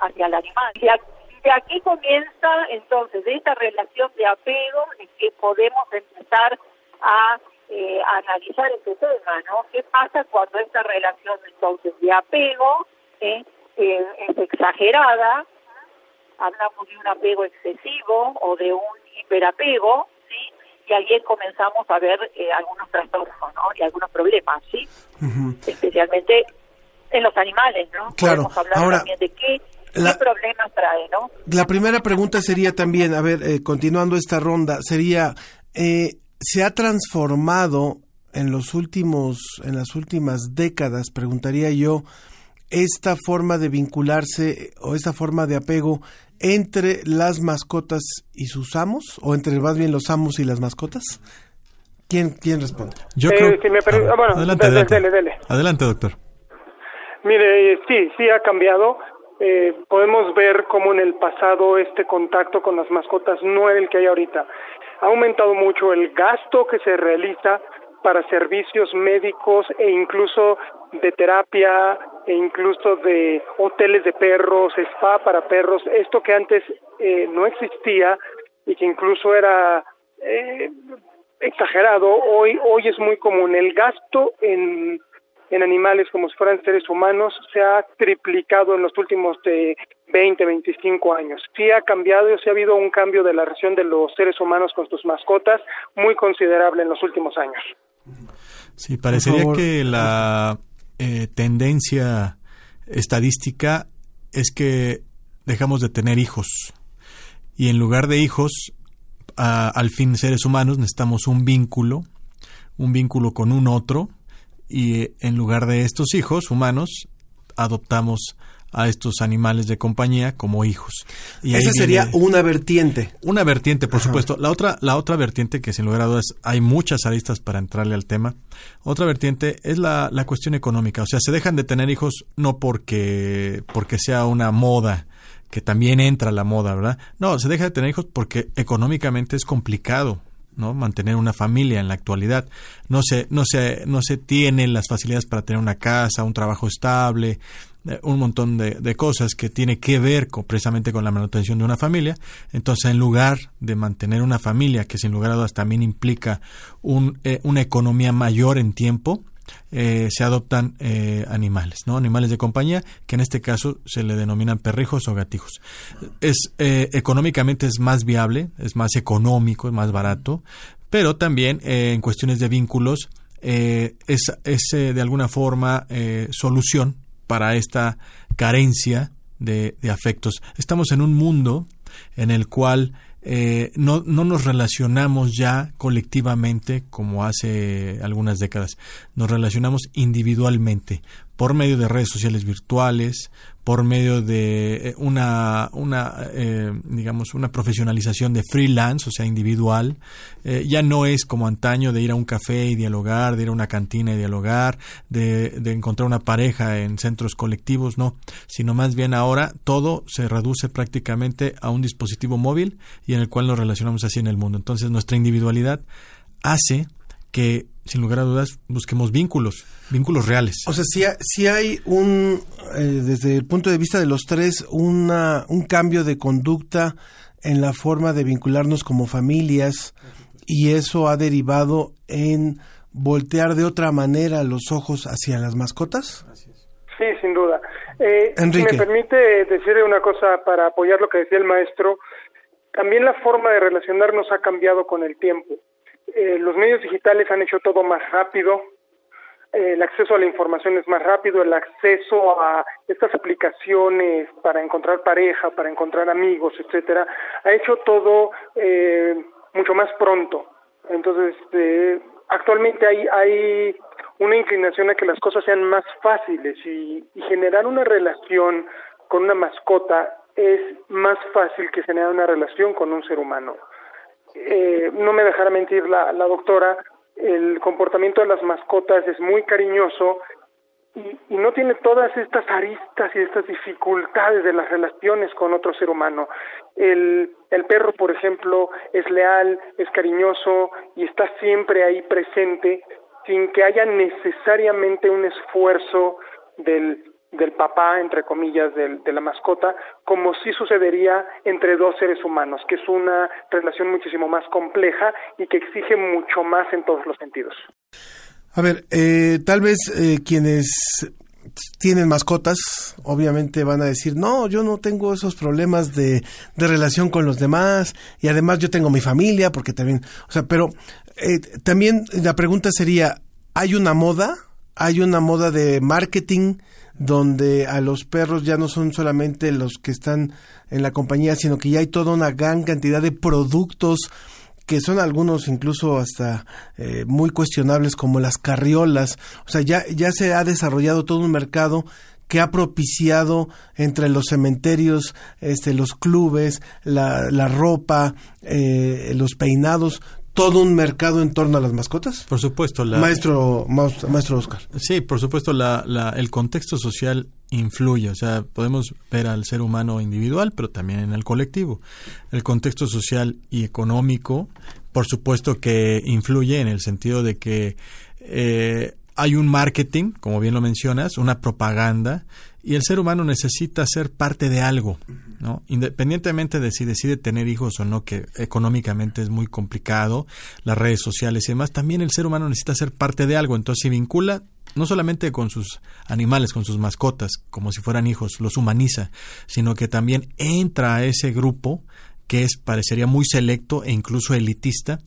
hacia el animal. Y aquí, de aquí comienza, entonces, de esta relación de apego, es que podemos empezar a eh, analizar este tema, ¿no? ¿Qué pasa cuando esta relación entonces de apego eh, eh, es exagerada? Hablamos de un apego excesivo o de un hiperapego, ¿sí? Y ahí comenzamos a ver eh, algunos trastornos, ¿no? Y algunos problemas, ¿sí? Especialmente en los animales, ¿no? Claro. Podemos hablar Ahora, también de qué, la- qué problemas trae, ¿no? La primera pregunta sería también, a ver, eh, continuando esta ronda, sería, eh, ¿se ha transformado en los últimos, en las últimas décadas, preguntaría yo, esta forma de vincularse o esta forma de apego entre las mascotas y sus amos, o entre más bien los amos y las mascotas? ¿Quién, quién responde? Yo Eh, creo... si me permite- Ah, bueno, adelante, dele, adelante. dele, dele. Adelante, doctor. Mire, eh, sí, sí ha cambiado. Eh, podemos ver cómo en el pasado este contacto con las mascotas no era el que hay ahorita. Ha aumentado mucho el gasto que se realiza para servicios médicos e incluso de terapia e incluso de hoteles de perros, spa para perros, esto que antes eh, no existía y que incluso era eh, exagerado, hoy hoy es muy común. El gasto en en animales como si fueran seres humanos se ha triplicado en los últimos de 20, 25 años. Sí ha cambiado, sí ha habido un cambio de la relación de los seres humanos con sus mascotas muy considerable en los últimos años. Sí, parecería que la eh, tendencia estadística es que dejamos de tener hijos. Y en lugar de hijos, a- al fin seres humanos, necesitamos un vínculo, un vínculo con un otro. Y eh, en lugar de estos hijos humanos, adoptamos a estos animales de compañía como hijos. Y Esa sería una vertiente. una vertiente, por supuesto. La otra, la otra vertiente que sin lugar a dudas hay muchas aristas para entrarle al tema. Otra vertiente es la, la cuestión económica. O sea, se dejan de tener hijos no porque, porque sea una moda, que también entra la moda, ¿verdad? No, se deja de tener hijos porque económicamente es complicado. ¿No? mantener una familia en la actualidad no se no se no se tienen las facilidades para tener una casa un trabajo estable eh, un montón de, de, cosas que tiene que ver con, precisamente con la manutención de una familia. Entonces, en lugar de mantener una familia, que sin lugar a dudas también implica un, eh, una economía mayor en tiempo, eh, se adoptan eh, animales, ¿no? Animales de compañía, que en este caso se le denominan perrijos o gatijos. Es, eh, económicamente es más viable, es más económico, es más barato, pero también en cuestiones de vínculos es, es de alguna forma solución para esta carencia de, de afectos. Estamos en un mundo en el cual eh, no, no nos relacionamos ya colectivamente como hace algunas décadas, nos relacionamos individualmente por medio de redes sociales virtuales, por medio de eh, una, una eh, digamos, una profesionalización de freelance, o sea, individual. Eh, ya no es como antaño de ir a un café y dialogar, de ir a una cantina y dialogar, de, de encontrar una pareja en centros colectivos, no, sino más bien ahora todo se reduce prácticamente a un dispositivo móvil y en el cual nos relacionamos así en el mundo. Entonces, nuestra individualidad hace que sin lugar a dudas, busquemos vínculos, vínculos reales. O sea, si, si hay un, eh, desde el punto de vista de los tres, una, un cambio de conducta en la forma de vincularnos como familias y eso ha derivado en voltear de otra manera los ojos hacia las mascotas? Sí, sin duda. Eh, si me permite decir una cosa para apoyar lo que decía el maestro, también la forma de relacionarnos ha cambiado con el tiempo eh, los medios digitales han hecho todo más rápido, eh, el acceso a la información es más rápido, el acceso a estas aplicaciones para encontrar pareja, para encontrar amigos, etcétera, ha hecho todo eh, mucho más pronto. Entonces, eh, actualmente hay, hay una inclinación a que las cosas sean más fáciles y generar una relación con una mascota es más fácil que generar una relación con un ser humano eh, no me dejará mentir la, la doctora, el comportamiento de las mascotas es muy cariñoso y, y, no tiene todas estas aristas y estas dificultades de las relaciones con otro ser humano. El, el perro, por ejemplo, es leal, es cariñoso y está siempre ahí presente sin que haya necesariamente un esfuerzo del, del papá, entre comillas, del, de la mascota, como sí sucedería entre dos seres humanos, que es una relación muchísimo más compleja y que exige mucho más en todos los sentidos. A ver, eh, tal vez eh, quienes tienen mascotas, obviamente van a decir, no, yo no tengo esos problemas de, de relación con los demás y además yo tengo mi familia, porque también, o sea, pero eh, también la pregunta sería, ¿hay una moda? ¿Hay una moda de marketing? Donde a los perros ya no son solamente los que están en la compañía, sino que ya hay toda una gran cantidad de productos que son algunos incluso hasta eh, muy cuestionables como las carriolas. O sea, ya, ya se ha desarrollado todo un mercado que ha propiciado entre los cementerios, este, los clubes, la, la ropa, eh, los peinados, todo un mercado en torno a las mascotas? Por supuesto. La, maestro, maestro Oscar. Sí, por supuesto, la, la, el contexto social influye. O sea, podemos ver al ser humano individual, pero también en el colectivo. El contexto social y económico, por supuesto que influye en el sentido de que eh, hay un marketing, como bien lo mencionas, una propaganda, y el ser humano necesita ser parte de algo, ¿no? Independientemente de si decide tener hijos o no, que económicamente es muy complicado, las redes sociales y demás, también el ser humano necesita ser parte de algo, entonces se vincula no solamente con sus animales, con sus mascotas, como si fueran hijos, los humaniza, sino que también entra a ese grupo que es parecería muy selecto e incluso elitista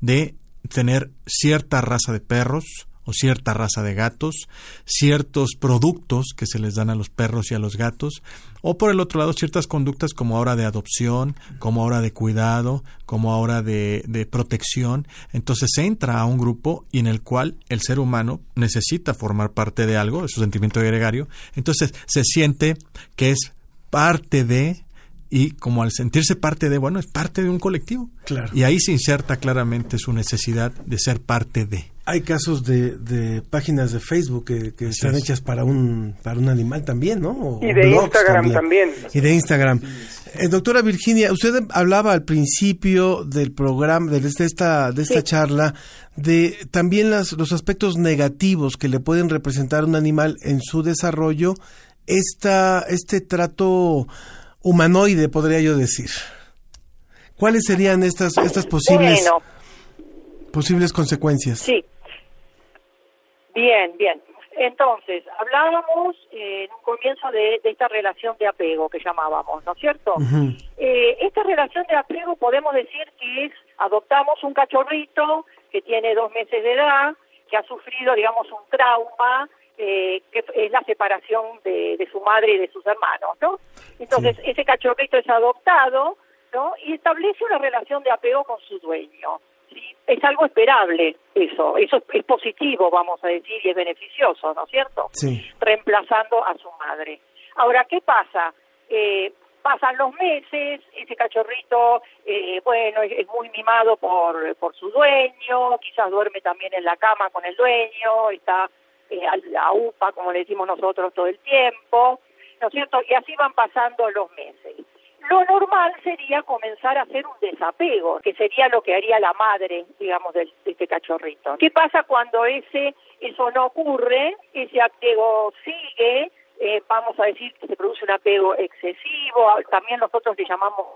de tener cierta raza de perros, cierta raza de gatos, ciertos productos que se les dan a los perros y a los gatos, o por el otro lado ciertas conductas como ahora de adopción, como ahora de cuidado, como ahora de, de protección. Entonces se entra a un grupo y en el cual el ser humano necesita formar parte de algo, es su sentimiento gregario, entonces se siente que es parte de y como al sentirse parte de, bueno, es parte de un colectivo. Claro. Y ahí se inserta claramente su necesidad de ser parte de. Hay casos de, de páginas de Facebook que, que están hechas para un para un animal también, ¿no? O y de Instagram también. Y de Instagram. Eh, doctora Virginia, usted hablaba al principio del programa, de esta, de esta sí. charla, de también las, los aspectos negativos que le pueden representar un animal en su desarrollo esta, este trato humanoide, podría yo decir? ¿Cuáles serían estas, estas posibles, Bueno. posibles consecuencias? Sí. Bien, bien. Entonces, hablábamos eh, en un comienzo de, de esta relación de apego que llamábamos, ¿no es cierto? Eh, esta relación de apego podemos decir que es, adoptamos un cachorrito que tiene dos meses de edad, que ha sufrido, digamos, un trauma, eh, que es la separación de, de su madre y de sus hermanos, ¿no? Entonces, ese cachorrito es adoptado, ¿no? Y establece una relación de apego con su dueño. Es algo esperable eso, eso es, es positivo, vamos a decir, y es beneficioso, ¿no es cierto? Sí. reemplazando a su madre. Ahora, ¿qué pasa? Eh, pasan los meses, ese cachorrito, eh, bueno, es, es muy mimado por, por su dueño, quizás duerme también en la cama con el dueño, está eh, a la UPA, como le decimos nosotros, todo el tiempo, ¿no es cierto? Y así van pasando los meses. Lo normal sería comenzar a hacer un desapego, que sería lo que haría la madre, digamos, del- de, este cachorrito. ¿Qué pasa cuando ese eso no ocurre? Ese apego sigue, eh, vamos a decir que se produce un apego excesivo, también nosotros le llamamos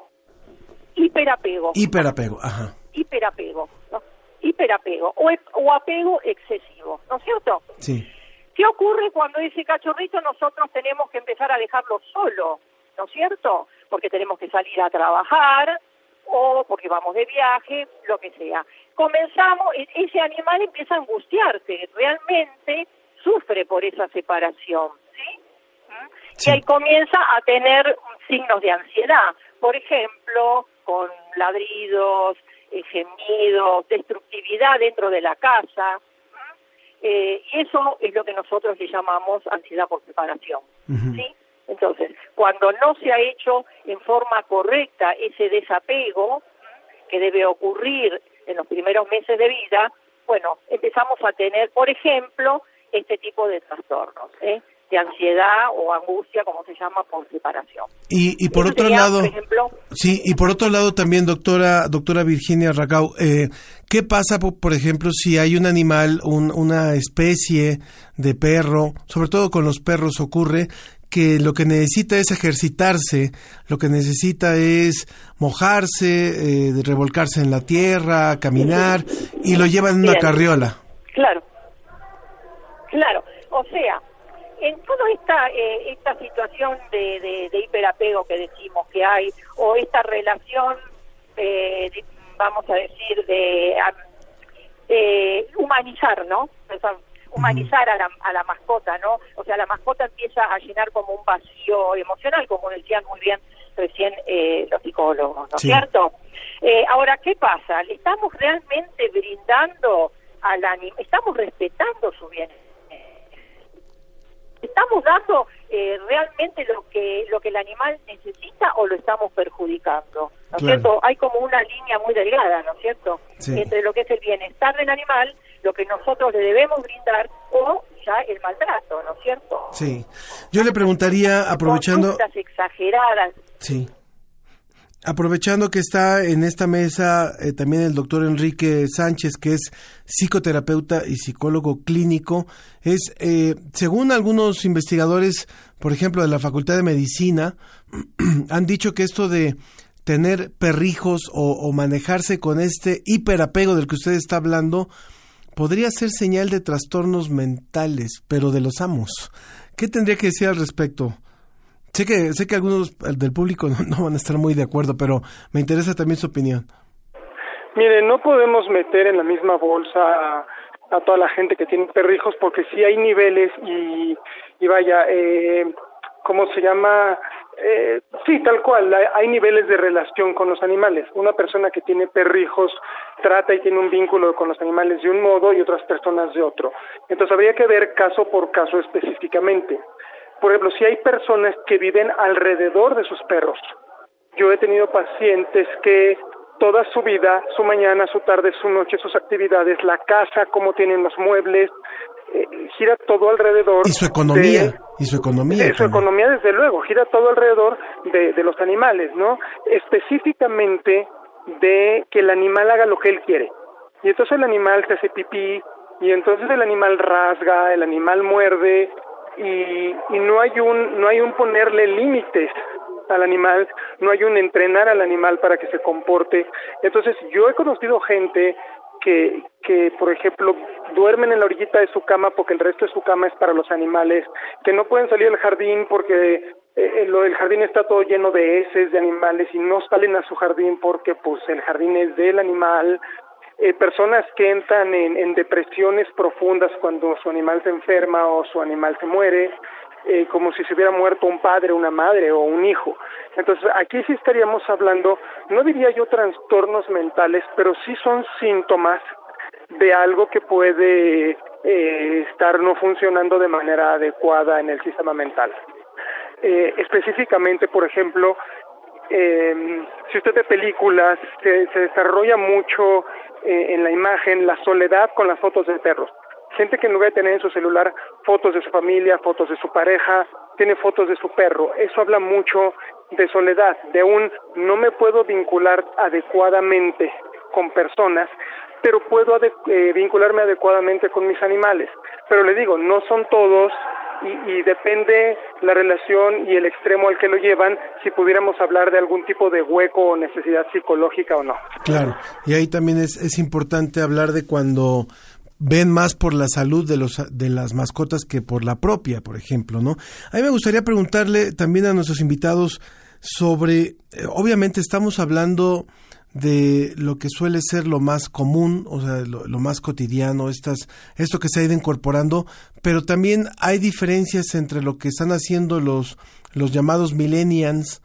hiperapego, Hiperapego, ajá. hiperapego, ¿no? hiperapego o, o apego excesivo, ¿no es cierto? Sí. ¿Qué ocurre cuando ese cachorrito nosotros tenemos que empezar a dejarlo solo? ¿No es cierto? Porque tenemos que salir a trabajar o porque vamos de viaje, lo que sea. Comenzamos, ese animal empieza a angustiarse, realmente sufre por esa separación, ¿sí? ¿Mm? Y ahí comienza a tener signos de ansiedad, por ejemplo, con ladridos, eh, gemidos, destructividad dentro de la casa, eh, y eso es lo que nosotros le llamamos ansiedad por separación. ¿sí? Entonces, cuando no se ha hecho en forma correcta ese desapego que debe ocurrir en los primeros meses de vida, bueno, empezamos a tener, por ejemplo, este tipo de trastornos, ¿eh? de ansiedad o angustia, como se llama, por separación. Y, y por Eso otro sería, lado, por ejemplo, sí, y por otro lado también, doctora, doctora Virginia Ragau, eh, ¿qué pasa, po- por ejemplo, si hay un animal, un- una especie de perro, sobre todo con los perros ocurre, que lo que necesita es ejercitarse, lo que necesita es mojarse, eh, revolcarse en la tierra, caminar, y lo llevan en una Bien. carriola. Claro, claro. O sea, en toda esta eh, esta situación de, de, de hiperapego que decimos que hay, o esta relación, eh, de- vamos a decir, de, humanizar, ¿no? O sea, humanizar a la, a la mascota, ¿no? O sea, la mascota empieza a llenar como un vacío emocional, como decían muy bien recién eh, los psicólogos, ¿no es Sí. cierto? Eh, ahora, ¿qué pasa? ¿Le estamos realmente brindando al animal, estamos respetando su bienestar? ¿Estamos dando eh, realmente lo que lo que el animal necesita o lo estamos perjudicando? ¿No es Claro. cierto? Hay como una línea muy delgada, ¿no es cierto? Sí. Entre lo que es el bienestar del animal, lo que nosotros le debemos brindar o ya el maltrato, ¿no es cierto? Sí. Yo le preguntaría, aprovechando... Exageradas. Sí. Aprovechando que está en esta mesa eh, también el doctor Enrique Sánchez, que es psicoterapeuta y psicólogo clínico, es, eh, según algunos investigadores, por ejemplo, de la Facultad de Medicina, han dicho que esto de tener perrijos o, o manejarse con este hiperapego del que usted está hablando, podría ser señal de trastornos mentales, pero de los amos. ¿Qué tendría que decir al respecto? Sé que, sé que algunos del público no, van a estar muy de acuerdo, pero me interesa también su opinión. Mire, no podemos meter en la misma bolsa a, a toda la gente que tiene perrijos porque sí hay niveles y, y vaya, eh, ¿cómo se llama? Eh, sí, tal cual, hay, hay niveles de relación con los animales. Una persona que tiene perrijos trata y tiene un vínculo con los animales de un modo y otras personas de otro. Entonces habría que ver caso por caso específicamente. Por ejemplo, si hay personas que viven alrededor de sus perros, yo he tenido pacientes que toda su vida, su mañana, su tarde, su noche, sus actividades, la casa, cómo tienen los muebles, eh, gira todo alrededor. Y su economía, de- y su economía. eh, su economía, desde luego, gira todo alrededor de, de los animales, ¿no? Específicamente de que el animal haga lo que él quiere. Y entonces el animal se hace pipí, y entonces el animal rasga, el animal muerde, y, y no hay un no hay un ponerle límites al animal, no hay un entrenar al animal para que se comporte. Entonces, yo he conocido gente que, que, por ejemplo, duermen en la orillita de su cama porque el resto de su cama es para los animales, que no pueden salir al jardín porque eh, lo del jardín está todo lleno de heces de animales y no salen a su jardín porque pues el jardín es del animal. Eh, personas que entran en, depresiones profundas cuando su animal se enferma o su animal se muere, eh, como si se hubiera muerto un padre, una madre o un hijo. Entonces, aquí sí estaríamos hablando, no diría yo trastornos mentales, pero sí son síntomas de algo que puede eh, estar no funcionando de manera adecuada en el sistema mental. Eh, específicamente, por ejemplo, eh, si usted ve películas, se, se desarrolla mucho eh, en la imagen la soledad con las fotos de perros. Gente que en lugar de tener en su celular fotos de su familia, fotos de su pareja, tiene fotos de su perro. Eso habla mucho de soledad, de un no me puedo vincular adecuadamente con personas, pero puedo eh, vincularme adecuadamente con mis animales. Pero le digo, no son todos y, y, depende la relación y el extremo al que lo llevan si pudiéramos hablar de algún tipo de hueco o necesidad psicológica o no. Claro, y ahí también es, es importante hablar de cuando ven más por la salud de los de las mascotas que por la propia, por ejemplo, ¿no? A mí me gustaría preguntarle también a nuestros invitados sobre eh, obviamente estamos hablando de lo que suele ser lo más común, o sea, lo, más cotidiano, estas, esto que se ha ido incorporando, pero también hay diferencias entre lo que están haciendo los, los llamados millennials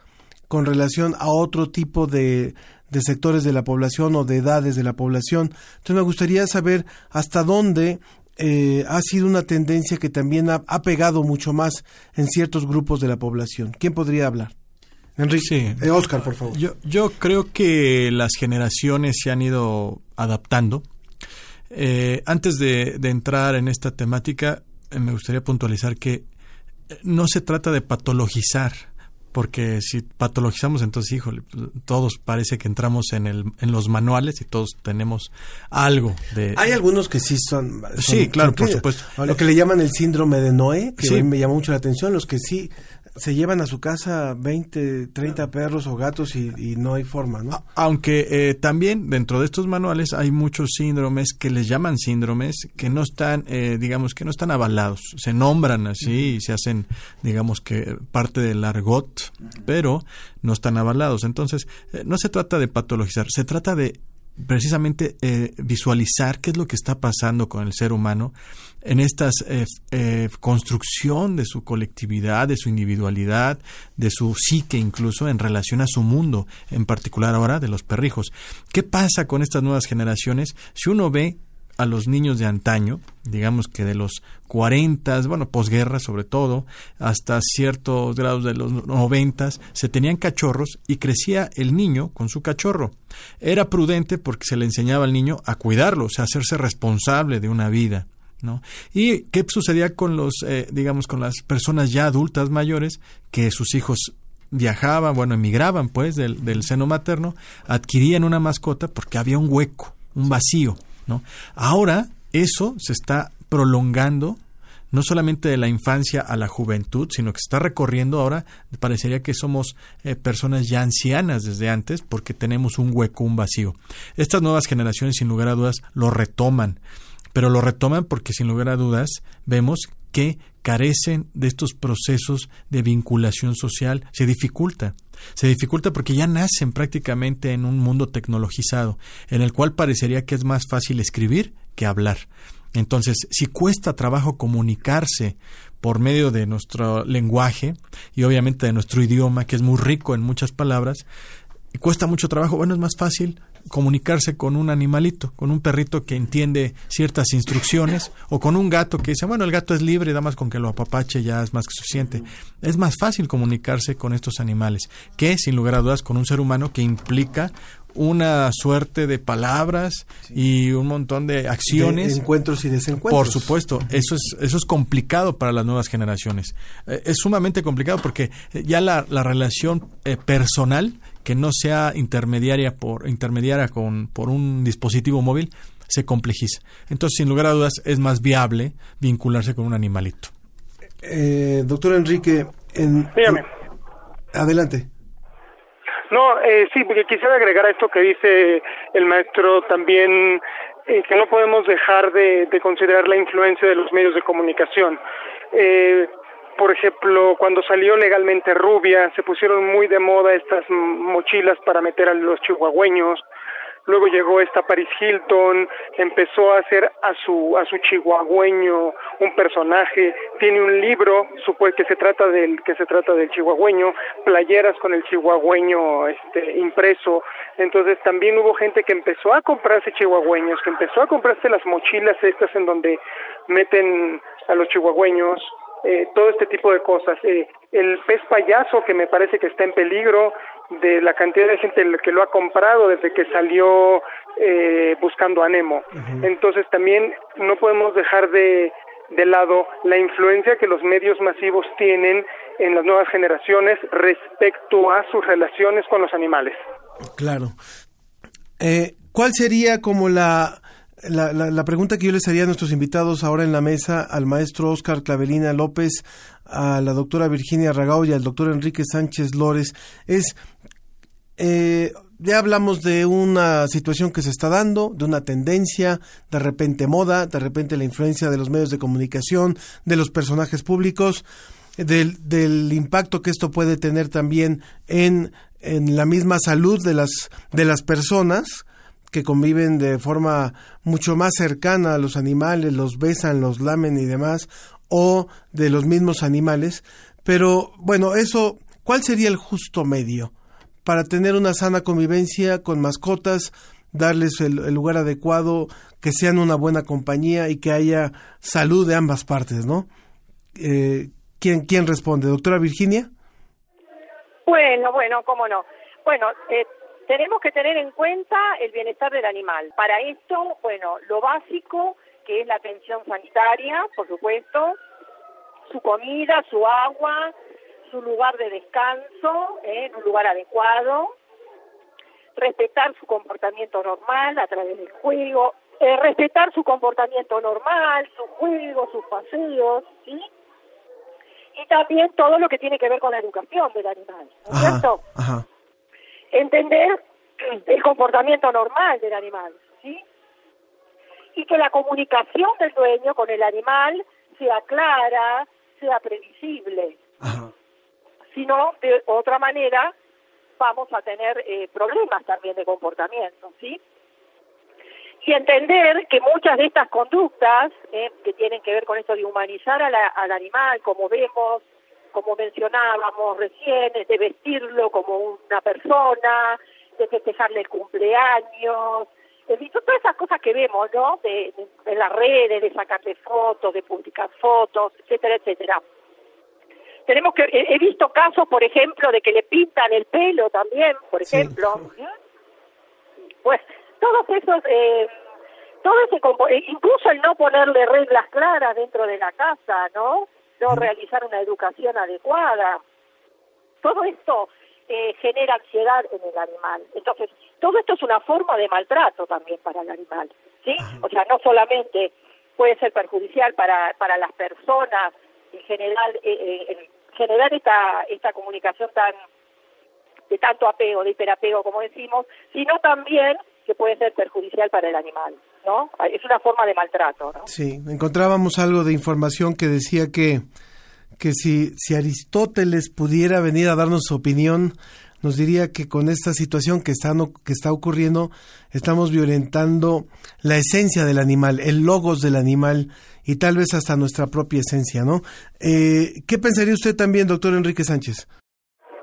con relación a otro tipo de, de sectores de la población o de edades de la población. Entonces me gustaría saber hasta dónde eh, ha sido una tendencia que también ha, pegado mucho más en ciertos grupos de la población. ¿Quién podría hablar? Enrique, sí. eh, Oscar, por favor. Yo, yo creo que las generaciones se han ido adaptando. Eh, antes de, de, entrar en esta temática, eh, me gustaría puntualizar que no se trata de patologizar porque si patologizamos entonces híjole todos parece que entramos en el en los manuales y todos tenemos algo de hay algunos que sí son, son sí claro por supuesto lo que le llaman el síndrome de Noé que sí. me llamó mucho la atención los que sí se llevan a su casa 20, 30 perros o gatos y, y no hay forma, ¿no? Aunque eh, también dentro de estos manuales hay muchos síndromes que les llaman síndromes que no están, eh, digamos, que no están avalados. Se nombran así y se hacen, digamos, que parte del argot, pero no están avalados. Entonces, eh, no se trata de patologizar, se trata de precisamente eh, visualizar qué es lo que está pasando con el ser humano en esta eh, eh, construcción de su colectividad, de su individualidad, de su psique incluso en relación a su mundo, en particular ahora de los perrijos. ¿Qué pasa con estas nuevas generaciones? Si uno ve a los niños de antaño, digamos que de los 40, bueno, posguerra sobre todo, hasta ciertos grados de los 90, se tenían cachorros y crecía el niño con su cachorro. Era prudente porque se le enseñaba al niño a cuidarlo, o sea, hacerse responsable de una vida. ¿No? ¿Y qué sucedía con los, eh, digamos, con las personas ya adultas mayores que sus hijos viajaban, bueno, emigraban pues del, del seno materno, adquirían una mascota porque había un hueco, un vacío. ¿no? Ahora eso se está prolongando no solamente de la infancia a la juventud, sino que se está recorriendo ahora, parecería que somos eh, personas ya ancianas desde antes porque tenemos un hueco, un vacío. Estas nuevas generaciones, sin lugar a dudas, lo retoman, pero lo retoman porque, sin lugar a dudas, vemos que carecen de estos procesos de vinculación social, se dificulta. Se dificulta porque ya nacen prácticamente en un mundo tecnologizado, en el cual parecería que es más fácil escribir que hablar. Entonces, si cuesta trabajo comunicarse por medio de nuestro lenguaje y obviamente de nuestro idioma, que es muy rico en muchas palabras, y cuesta mucho trabajo, bueno, es más fácil comunicarse con un animalito, con un perrito que entiende ciertas instrucciones, o con un gato que dice, bueno, el gato es libre, nada más con que lo apapache ya es más que suficiente. Es más fácil comunicarse con estos animales que, sin lugar a dudas, con un ser humano que implica una suerte de palabras sí. y un montón de acciones. De encuentros y desencuentros. Por supuesto, eso es, eso es complicado para las nuevas generaciones. Eh, es sumamente complicado porque ya la, la relación eh, personal que no sea intermediaria por intermediaria con por un dispositivo móvil se complejiza. Entonces, sin lugar a dudas, es más viable vincularse con un animalito. Eh, doctor Enrique, en, Dígame. adelante. No, eh, sí, porque quisiera agregar a esto que dice el maestro también, eh, que no podemos dejar de, de, considerar la influencia de los medios de comunicación. Eh, por ejemplo, cuando salió legalmente Rubia, se pusieron muy de moda estas mochilas para meter a los chihuahueños, luego llegó esta Paris Hilton, empezó a hacer a su a su chihuahueño un personaje, tiene un libro supone que se trata del que se trata del chihuahueño, playeras con el chihuahueño este impreso, entonces también hubo gente que empezó a comprarse chihuahueños, que empezó a comprarse las mochilas estas en donde meten a los chihuahueños, eh, todo este tipo de cosas. Eh, el pez payaso, que me parece que está en peligro, de la cantidad de gente que lo ha comprado desde que salió eh, buscando a Nemo. Entonces también no podemos dejar de, de lado la influencia que los medios masivos tienen en las nuevas generaciones respecto a sus relaciones con los animales. Claro. Eh, ¿Cuál sería como la, la, la, pregunta que yo les haría a nuestros invitados ahora en la mesa, al maestro Oscar Clavelina López, a la doctora Virginia Ragao y al doctor Enrique Sánchez Lores, es, eh, ya hablamos de una situación que se está dando, de una tendencia, de repente moda, de repente la influencia de los medios de comunicación, de los personajes públicos, del, del impacto que esto puede tener también en, en la misma salud de las, de las personas, que conviven de forma mucho más cercana a los animales, los besan, los lamen y demás, o de los mismos animales. Pero bueno, eso, ¿cuál sería el justo medio para tener una sana convivencia con mascotas, darles el, lugar adecuado, que sean una buena compañía y que haya salud de ambas partes, ¿no? Eh, ¿quién, ¿Quién responde? ¿Doctora Virginia? Bueno, bueno, cómo no. Bueno, eh, tenemos que tener en cuenta el bienestar del animal. Para esto, bueno, lo básico, que es la atención sanitaria, por supuesto, su comida, su agua, su lugar de descanso, ¿eh? en un lugar adecuado, respetar su comportamiento normal a través del juego, eh, respetar su comportamiento normal, su juego, sus paseos, ¿sí? Y también todo lo que tiene que ver con la educación del animal, ¿no es cierto? Ajá. Entender el comportamiento normal del animal, ¿sí? Y que la comunicación del dueño con el animal sea clara, sea previsible. Ajá. Si no, de otra manera, vamos a tener eh, problemas también de comportamiento, ¿sí? Y entender que muchas de estas conductas eh, que tienen que ver con esto de humanizar a la, al animal, como vemos, como mencionábamos recién, de vestirlo como una persona, de festejarle el cumpleaños, de todas esas cosas que vemos, ¿no? De, de, de las redes, de sacarle fotos, de publicar fotos, etcétera, etcétera. Tenemos que, he, he visto casos, por ejemplo, de que le pintan el pelo también, por ejemplo. Sí. Pues todos esos, eh, todo ese, incluso el no ponerle reglas claras dentro de la casa, ¿no? No realizar una educación adecuada. Todo esto eh, genera ansiedad en el animal. Entonces, todo esto es una forma de maltrato también para el animal, ¿sí? O sea, no solamente puede ser perjudicial para, para las personas, en general, eh, eh, generar esta, esta comunicación tan de tanto apego, de hiperapego, como decimos, sino también que puede ser perjudicial para el animal, ¿no? Es una forma de maltrato, ¿no? Sí, encontrábamos algo de información que decía que que si, si Aristóteles pudiera venir a darnos su opinión, nos diría que con esta situación que está, que está ocurriendo, estamos violentando la esencia del animal, el logos del animal y tal vez hasta nuestra propia esencia, ¿no? Eh, ¿Qué pensaría usted también, doctor Enrique Sánchez?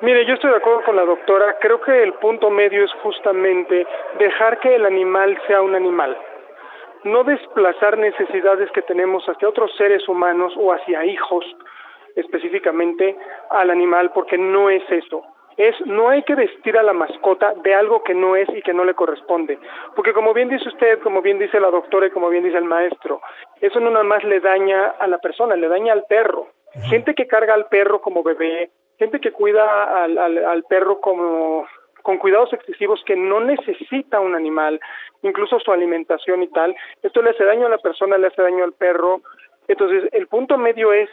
Mire, yo estoy de acuerdo con la doctora. Creo que el punto medio es justamente dejar que el animal sea un animal. No desplazar necesidades que tenemos hacia otros seres humanos o hacia hijos específicamente al animal porque no es eso. Es no hay que vestir a la mascota de algo que no es y que no le corresponde, porque como bien dice usted, como bien dice la doctora y como bien dice el maestro, eso no nada más le daña a la persona, le daña al perro. Gente que carga al perro como bebé, gente que cuida al, al, al perro como con cuidados excesivos que no necesita un animal, incluso su alimentación y tal, esto le hace daño a la persona, le hace daño al perro. Entonces, el punto medio es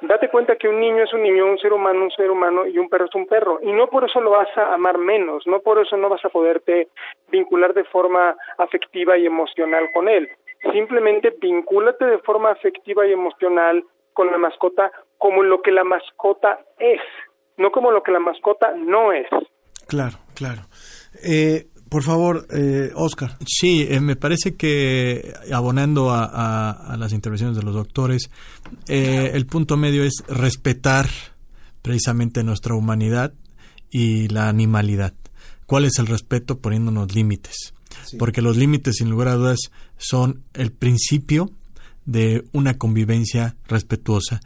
date cuenta que un niño es un niño, un ser humano, un ser humano y un perro es un perro. Y no por eso lo vas a amar menos, no por eso no vas a poderte vincular de forma afectiva y emocional con él. Simplemente vincúlate de forma afectiva y emocional con la mascota como lo que la mascota es, no como lo que la mascota no es. Claro, claro. Eh, por favor, eh, Oscar. Sí, eh, me parece que abonando a, las intervenciones de los doctores, eh, el punto medio es respetar precisamente nuestra humanidad y la animalidad. ¿Cuál es el respeto poniéndonos límites? Porque los límites, sin lugar a dudas, son el principio de una convivencia respetuosa.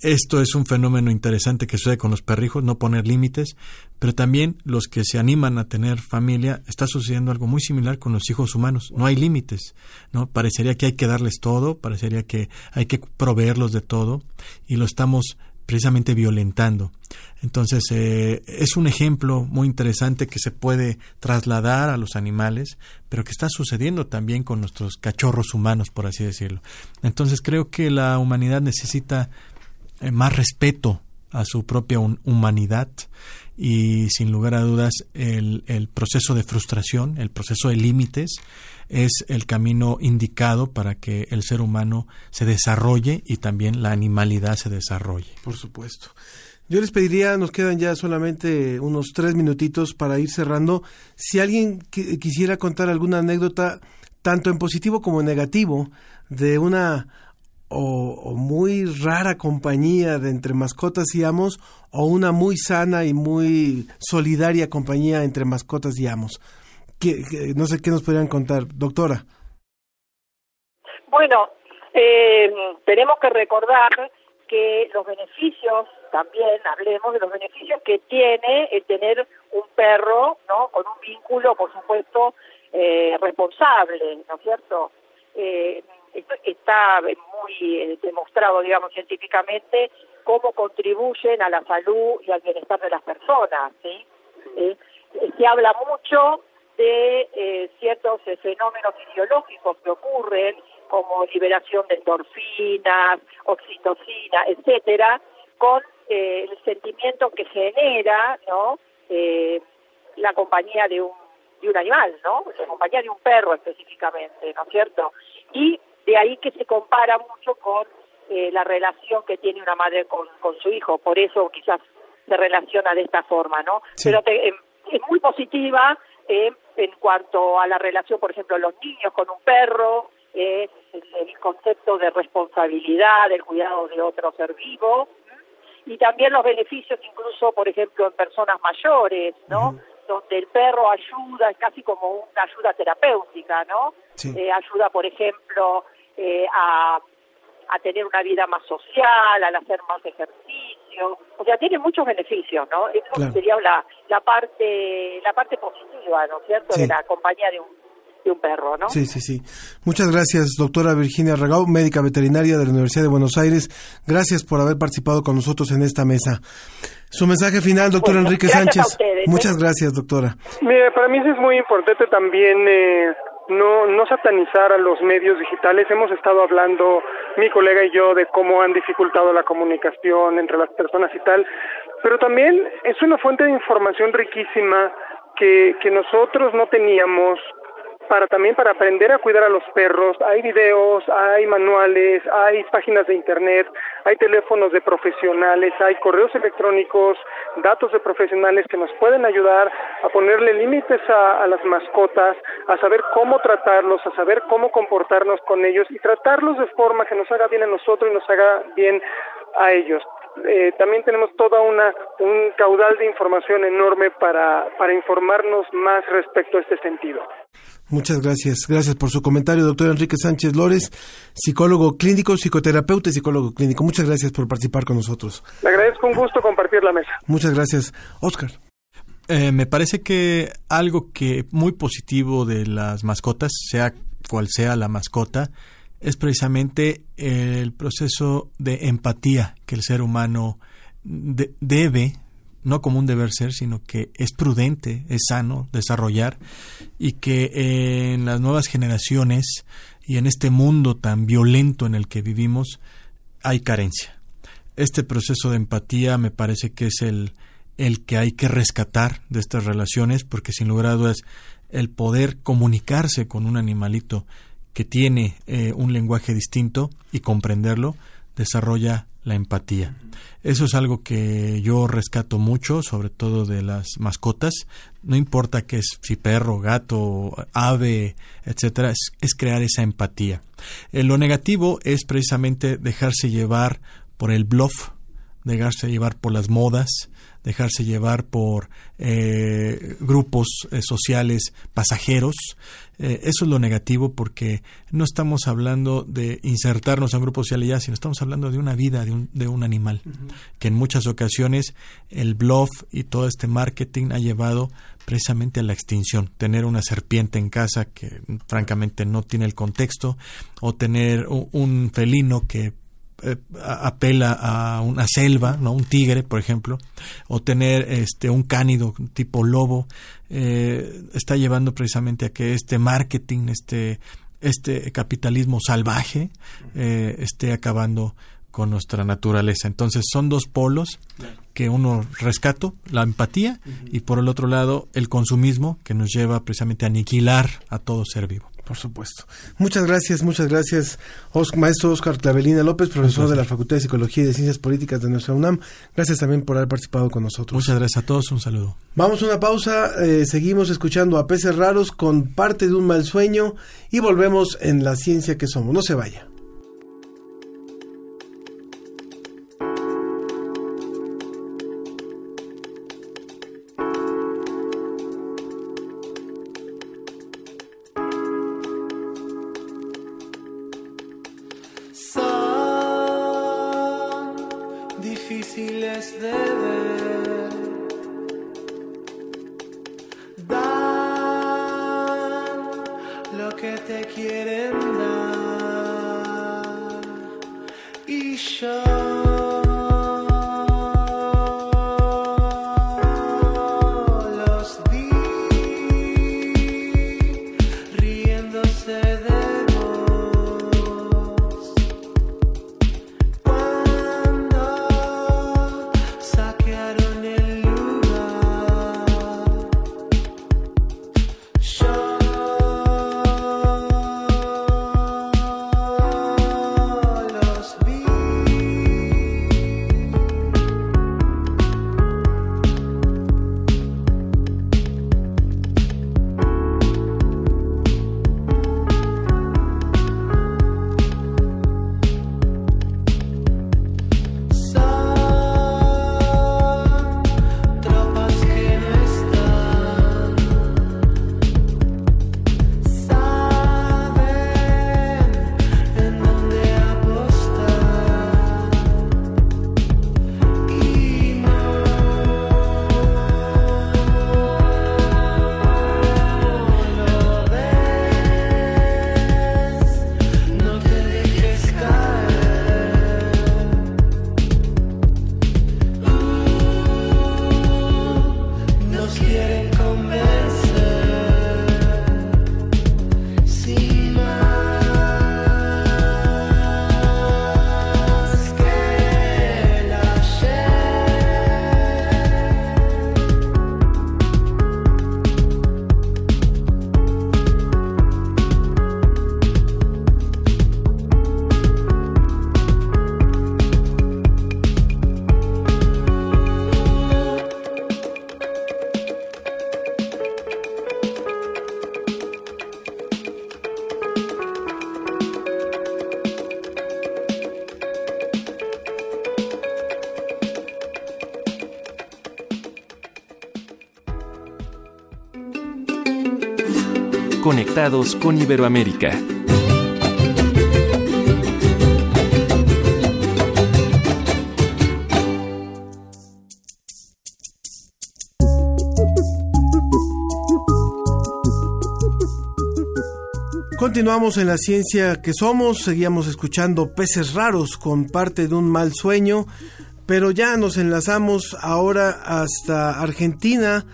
Esto es un fenómeno interesante que sucede con los perrijos, no poner límites, pero también los que se animan a tener familia, está sucediendo algo muy similar con los hijos humanos. No hay límites, ¿no? Parecería que hay que darles todo, parecería que hay que proveerlos de todo y lo estamos precisamente violentando. Entonces, eh, es un ejemplo muy interesante que se puede trasladar a los animales, pero que está sucediendo también con nuestros cachorros humanos, por así decirlo. Entonces, creo que la humanidad necesita eh, más respeto a su propia humanidad y sin lugar a dudas el, el proceso de frustración, el proceso de límites, es el camino indicado para que el ser humano se desarrolle y también la animalidad se desarrolle. Por supuesto. Yo les pediría, nos quedan ya solamente unos tres minutitos para ir cerrando. Si alguien quisiera contar alguna anécdota, tanto en positivo como en negativo, de una o, muy rara compañía de entre mascotas y amos, o una muy sana y muy solidaria compañía entre mascotas y amos no sé qué nos podrían contar, doctora. Bueno, eh, tenemos que recordar que los beneficios, también hablemos de los beneficios que tiene el tener un perro, ¿no? Con un vínculo, por supuesto, eh, responsable, ¿no es cierto? Eh, esto está muy demostrado, digamos, científicamente cómo contribuyen a la salud y al bienestar de las personas, ¿sí? se habla mucho de eh, ciertos eh, fenómenos fisiológicos que ocurren, como liberación de endorfinas, oxitocina, etcétera, con eh, el sentimiento que genera, ¿no? la compañía de un de un animal, ¿no? La compañía de un perro específicamente, ¿no es cierto? Y de ahí que se compara mucho con la relación que tiene una madre con, con su hijo, por eso quizás se relaciona de esta forma, ¿no? Pero es muy positiva eh, en cuanto a la relación, por ejemplo, los niños con un perro, eh, el, concepto de responsabilidad, del cuidado de otro ser vivo, y también los beneficios incluso, por ejemplo, en personas mayores, ¿no? Donde el perro ayuda, es casi como una ayuda terapéutica, ¿no? Eh, ayuda, por ejemplo, eh, a, a tener una vida más social, al hacer más ejercicio, o sea, tiene muchos beneficios, ¿no? Eso sería la, la parte la parte positiva, ¿no es cierto?, de la compañía de un, de un perro, ¿no? Sí, sí, sí. Muchas gracias, doctora Virginia Regau, médica veterinaria de la Universidad de Buenos Aires. Gracias por haber participado con nosotros en esta mesa. Su mensaje final, doctor Enrique Sánchez. ¿eh? Muchas gracias, doctora. Mire, para mí es muy importante también eh, no, no satanizar a los medios digitales. Hemos estado hablando, mi colega y yo, de cómo han dificultado la comunicación entre las personas y tal, pero también es una fuente de información riquísima que, que nosotros no teníamos para también para aprender a cuidar a los perros. Hay videos, hay manuales, hay páginas de internet, hay teléfonos de profesionales, hay correos electrónicos, datos de profesionales que nos pueden ayudar a ponerle límites a, a las mascotas, a saber cómo tratarlos, a saber cómo comportarnos con ellos y tratarlos de forma que nos haga bien a nosotros y nos haga bien a ellos. Eh, también tenemos toda una un caudal de información enorme para, para informarnos más respecto a este sentido. Muchas gracias. Gracias por su comentario, doctor Enrique Sánchez Lórez, psicólogo clínico, psicoterapeuta y psicólogo clínico. Muchas gracias por participar con nosotros. Le agradezco un gusto compartir la mesa. Muchas gracias. Oscar. Eh, me parece que algo que muy positivo de las mascotas, sea cual sea la mascota, es precisamente el proceso de empatía que el ser humano debe no como un deber ser, sino que es prudente, es sano desarrollar y que en las nuevas generaciones y en este mundo tan violento en el que vivimos hay carencia. este proceso de empatía me parece que es el, el que hay que rescatar de estas relaciones, porque sin lugar a dudas el poder comunicarse con un animalito que tiene eh, un lenguaje distinto y comprenderlo, desarrolla la empatía. Eso es algo que yo rescato mucho, sobre todo de las mascotas. No importa que es si perro, gato, ave, etcétera, es, crear esa empatía. Eh, lo negativo es precisamente dejarse llevar por el bluff, dejarse llevar por las modas, dejarse llevar por eh, grupos eh, sociales pasajeros. Eh, eso es lo negativo porque no estamos hablando de insertarnos en un grupo social ya, sino estamos hablando de una vida, de un, de un animal, que en muchas ocasiones el bluff y todo este marketing ha llevado precisamente a la extinción. Tener una serpiente en casa que francamente no tiene el contexto, o tener un felino que eh, apela a una selva, ¿no? un tigre, por ejemplo, o tener este un cánido tipo lobo, eh, está llevando precisamente a que este marketing, este, este capitalismo salvaje, eh, esté acabando con nuestra naturaleza. Entonces son dos polos que uno rescato, la empatía, y por el otro lado el consumismo que nos lleva precisamente a aniquilar a todo ser vivo. Por supuesto. Muchas gracias, muchas gracias, maestro Oscar Clavelina López, profesor de la Facultad de Psicología y de Ciencias Políticas de nuestra UNAM. Gracias también por haber participado con nosotros. Muchas gracias a todos, un saludo. Vamos a una pausa, eh, seguimos escuchando a Peces Raros con parte de un mal sueño y volvemos en la ciencia que somos. No se vaya. Con Iberoamérica. Continuamos en la ciencia que somos, seguíamos escuchando peces raros con parte de un mal sueño, pero ya nos enlazamos ahora hasta Argentina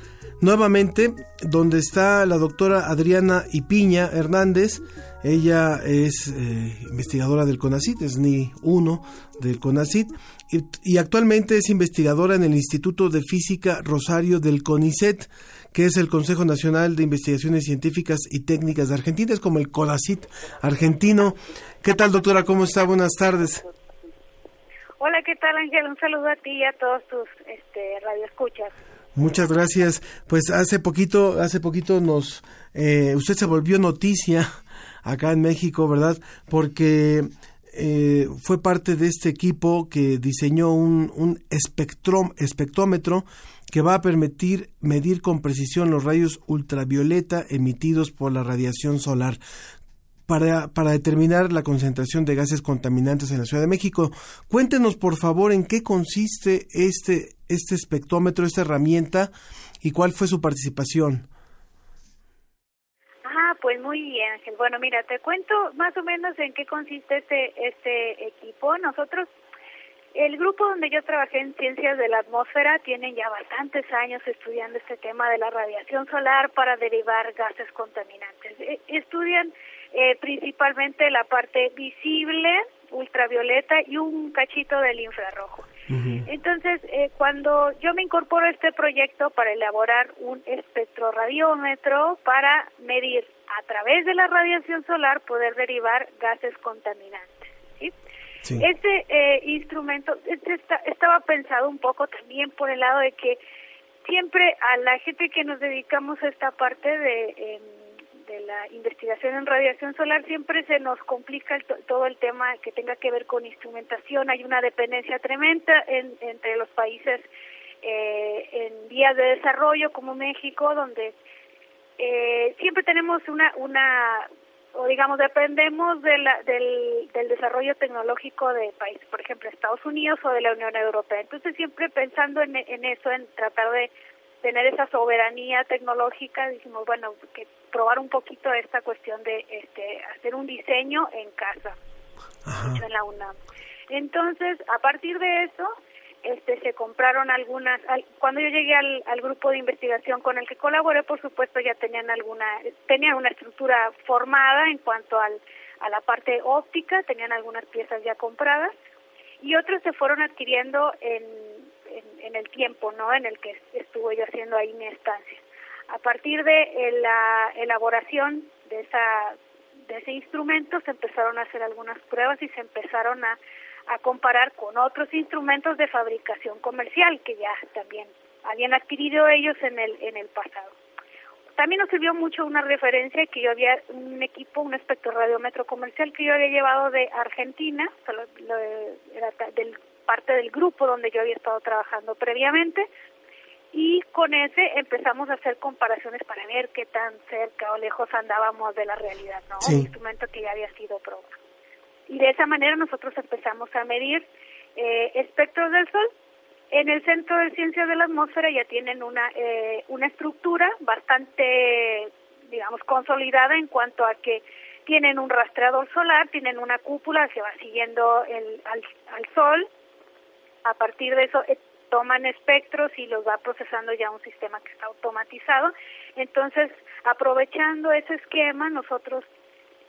nuevamente donde está la doctora Adriana Ipiña Hernández. Ella es eh, investigadora del CONACIT, es ni uno del CONACIT, y, y, actualmente es investigadora en el Instituto de Física Rosario del CONICET, que es el Consejo Nacional de Investigaciones Científicas y Técnicas de Argentina, es como el CONACIT argentino. ¿Qué tal, doctora? ¿Cómo está? Buenas tardes. Hola, ¿qué tal, Ángel? Un saludo a ti y a todos tus este, radioescuchas. Muchas gracias. Pues hace poquito, hace poquito nos, eh, usted se volvió noticia acá en México, ¿verdad? Porque eh, fue parte de este equipo que diseñó un, espectrómetro que va a permitir medir con precisión los rayos ultravioleta emitidos por la radiación solar. Para, para, determinar la concentración de gases contaminantes en la Ciudad de México. Cuéntenos, por favor, en qué consiste este, este espectrómetro, esta herramienta, y cuál fue su participación. Ah, pues muy bien, Ángel. Bueno, mira, te cuento más o menos en qué consiste este, este equipo. Nosotros el grupo donde yo trabajé en ciencias de la atmósfera tienen ya bastantes años estudiando este tema de la radiación solar para derivar gases contaminantes. Estudian eh, principalmente la parte visible, ultravioleta y un cachito del infrarrojo. Entonces, eh, cuando yo me incorporo a este proyecto para elaborar un espectroradiómetro para medir a través de la radiación solar poder derivar gases contaminantes. ¿sí? Sí. Este eh, instrumento este está, estaba pensado un poco también por el lado de que siempre a la gente que nos dedicamos a esta parte de, eh, de la investigación en radiación solar siempre se nos complica el, todo el tema que tenga que ver con instrumentación. Hay una dependencia tremenda en, entre los países eh, en vías de desarrollo como México, donde eh, siempre tenemos una una o digamos dependemos de la, del, del desarrollo tecnológico de países, por ejemplo Estados Unidos o de la Unión Europea. Entonces siempre pensando en, en eso, en tratar de tener esa soberanía tecnológica, dijimos bueno que probar un poquito esta cuestión de este hacer un diseño en casa, hecho en la UNAM. Entonces a partir de eso este se compraron algunas cuando yo llegué al, al grupo de investigación con el que colaboré por supuesto ya tenían alguna tenían una estructura formada en cuanto al a la parte óptica tenían algunas piezas ya compradas y otras se fueron adquiriendo en, en, en el tiempo no en el que estuve yo haciendo ahí mi estancia a partir de la elaboración de esa de ese instrumento se empezaron a hacer algunas pruebas y se empezaron a a comparar con otros instrumentos de fabricación comercial que ya también habían adquirido ellos en el en el pasado. También nos sirvió mucho una referencia que yo había un equipo, un espectroradiómetro comercial que yo había llevado de Argentina, solo era del parte del grupo donde yo había estado trabajando previamente y con ese empezamos a hacer comparaciones para ver qué tan cerca o lejos andábamos de la realidad, ¿no? Un instrumento que ya había sido probado y de esa manera nosotros empezamos a medir eh, espectros del Sol. En el Centro de Ciencias de la Atmósfera ya tienen una, eh, una estructura bastante, digamos, consolidada en cuanto a que tienen un rastreador solar, tienen una cúpula que va siguiendo el, al, al Sol. A partir de eso eh, toman espectros y los va procesando ya un sistema que está automatizado. Entonces, aprovechando ese esquema, nosotros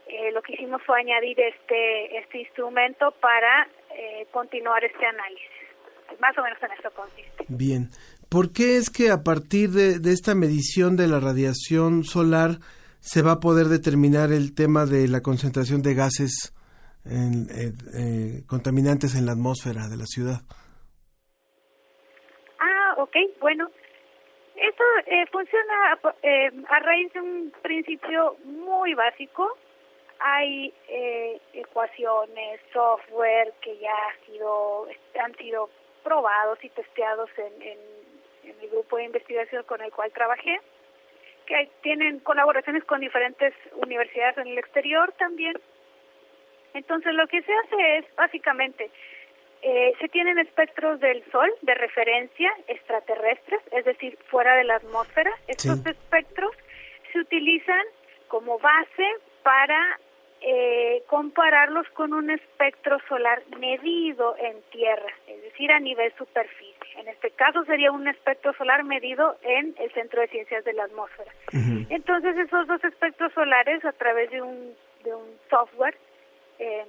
eh, lo que hicimos fue añadir este, este instrumento para eh, continuar este análisis. Más o menos en eso consiste. Bien. ¿Por qué es que a partir de, esta medición de la radiación solar se va a poder determinar el tema de la concentración de gases en, eh, contaminantes en la atmósfera de la ciudad? Ok, bueno. Esto funciona a raíz de un principio muy básico hay eh, ecuaciones, software que ya ha sido, han sido probados y testeados en, en, el grupo de investigación con el cual trabajé, que tienen colaboraciones con diferentes universidades en el exterior también. Entonces lo que se hace es básicamente eh, se tienen espectros del Sol de referencia extraterrestres, es decir, fuera de la atmósfera. Estos espectros se utilizan como base para eh, compararlos con un espectro solar medido en tierra, es decir, a nivel superficie. En este caso sería un espectro solar medido en el Centro de Ciencias de la Atmósfera. Entonces esos dos espectros solares a través de un, de un software, eh,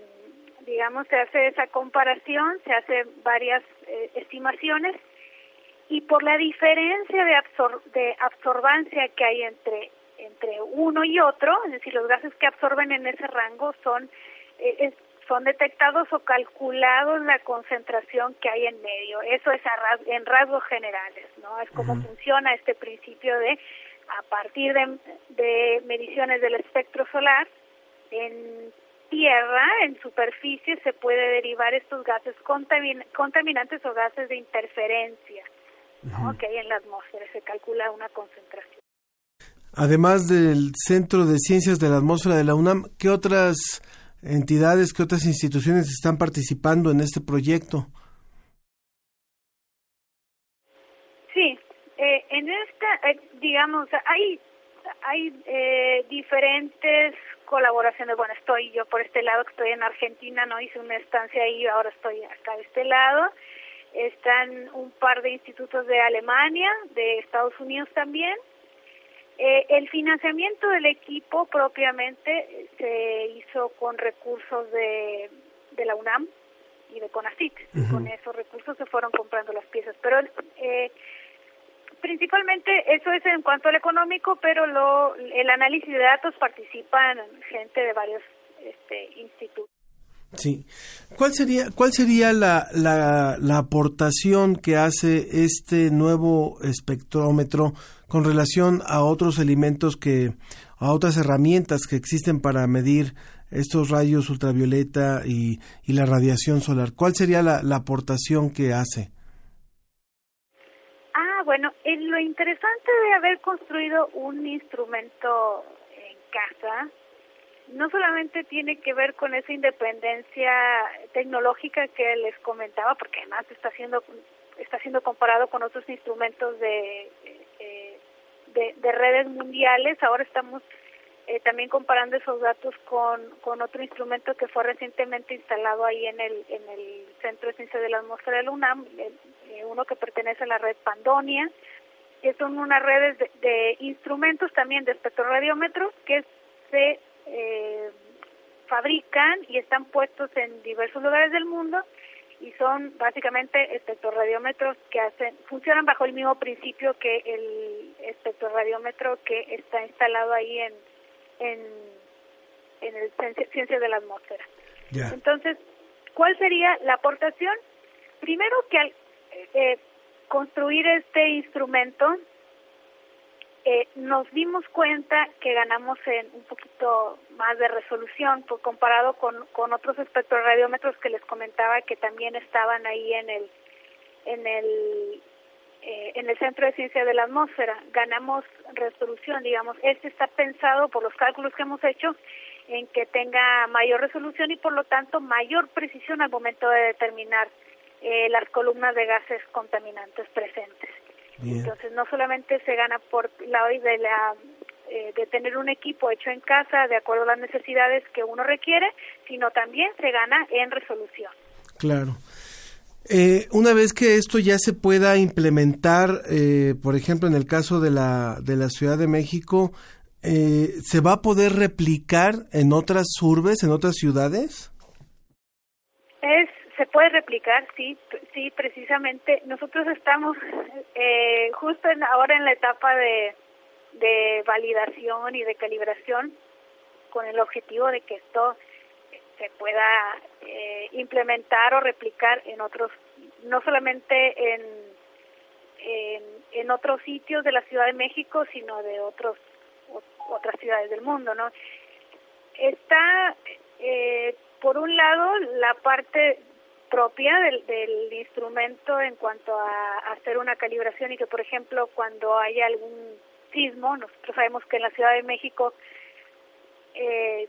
digamos, se hace esa comparación, se hace varias eh, estimaciones y por la diferencia de, absor de absorbancia que hay entre entre uno y otro, es decir, los gases que absorben en ese rango son eh, son detectados o calculados la concentración que hay en medio. Eso es en rasgos generales, ¿no? Es como funciona este principio de a partir de, de mediciones del espectro solar en tierra, en superficie, se puede derivar estos gases contaminantes o gases de interferencia ¿no? que hay en la atmósfera. Se calcula una concentración. Además del Centro de Ciencias de la Atmósfera de la UNAM, ¿qué otras entidades, qué otras instituciones están participando en este proyecto? Sí, eh, en esta, eh, digamos, hay, hay eh, diferentes colaboraciones. Bueno, estoy yo por este lado, que estoy en Argentina, no hice una estancia ahí, ahora estoy acá de este lado. Están un par de institutos de Alemania, de Estados Unidos también. Eh, el financiamiento del equipo propiamente se hizo con recursos de, de la UNAM y de CONACYT. Con esos recursos se fueron comprando las piezas. Pero eh, principalmente eso es en cuanto al económico, pero lo, el análisis de datos participan gente de varios este, institutos. Sí. ¿Cuál sería, cuál sería la, la, la, aportación que hace este nuevo espectrómetro con relación a otros elementos que, a otras herramientas que existen para medir estos rayos ultravioleta y, y la radiación solar? ¿Cuál sería la, la aportación que hace? Bueno, en lo interesante de haber construido un instrumento en casa no solamente tiene que ver con esa independencia tecnológica que les comentaba, porque además está siendo está siendo comparado con otros instrumentos de eh, de, redes mundiales. Ahora estamos eh, también comparando esos datos con, con otro instrumento que fue recientemente instalado ahí en el en el Centro de Ciencia de la Atmósfera de la UNAM, eh, uno que pertenece a la red Pandonia, que son unas redes de, de instrumentos también de espectroradiómetros que se eh, fabrican y están puestos en diversos lugares del mundo y son básicamente espectroradiómetros que hacen funcionan bajo el mismo principio que el espectroradiómetro que está instalado ahí en en, en el ciencia de la atmósfera. Entonces, ¿cuál sería la aportación? Primero que al eh, construir este instrumento eh, nos dimos cuenta que ganamos en un poquito más de resolución por comparado con, con otros espectroradiómetros que les comentaba que también estaban ahí en el en el eh, en el centro de ciencia de la atmósfera ganamos resolución digamos este está pensado por los cálculos que hemos hecho en que tenga mayor resolución y por lo tanto mayor precisión al momento de determinar eh, las columnas de gases contaminantes presentes entonces no solamente se gana por la de la eh, de tener un equipo hecho en casa de acuerdo a las necesidades que uno requiere, sino también se gana en resolución. Claro. Eh, una vez que esto ya se pueda implementar, eh, por ejemplo, en el caso de la, de la Ciudad de México, ¿se va a poder replicar en otras urbes, en otras ciudades? Es se puede replicar, sí, sí, precisamente. Nosotros estamos eh, justo en, ahora en la etapa de, de validación y de calibración con el objetivo de que esto se pueda eh, implementar o replicar en otros, no solamente en, en, otros sitios de la Ciudad de México, sino de otros otras ciudades del mundo, ¿no? Está eh, por un lado la parte propia del, del instrumento en cuanto a, hacer una calibración y que, por ejemplo, cuando hay algún sismo, nosotros sabemos que en la Ciudad de México eh,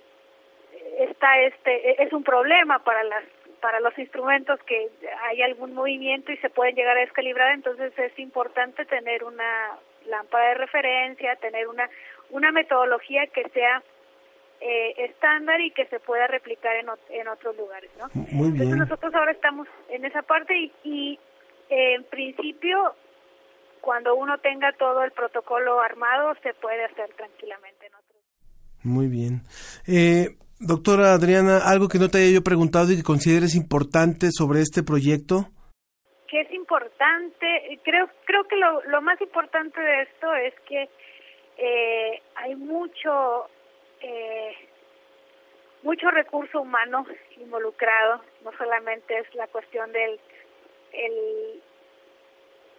está este es un problema para las para los instrumentos que hay algún movimiento y se pueden llegar a descalibrar, entonces es importante tener una lámpara de referencia, tener una una metodología que sea eh, estándar y que se pueda replicar en, en otros lugares, ¿no? Muy bien. Entonces nosotros ahora estamos en esa parte y, y en principio, cuando uno tenga todo el protocolo armado, se puede hacer tranquilamente. Muy bien. Eh, doctora Adriana, ¿algo que no te haya yo preguntado y que consideres importante sobre este proyecto? Que es importante, creo, creo que lo, lo más importante de esto es que eh, hay mucho, eh, mucho recurso humano involucrado, no solamente es la cuestión del el,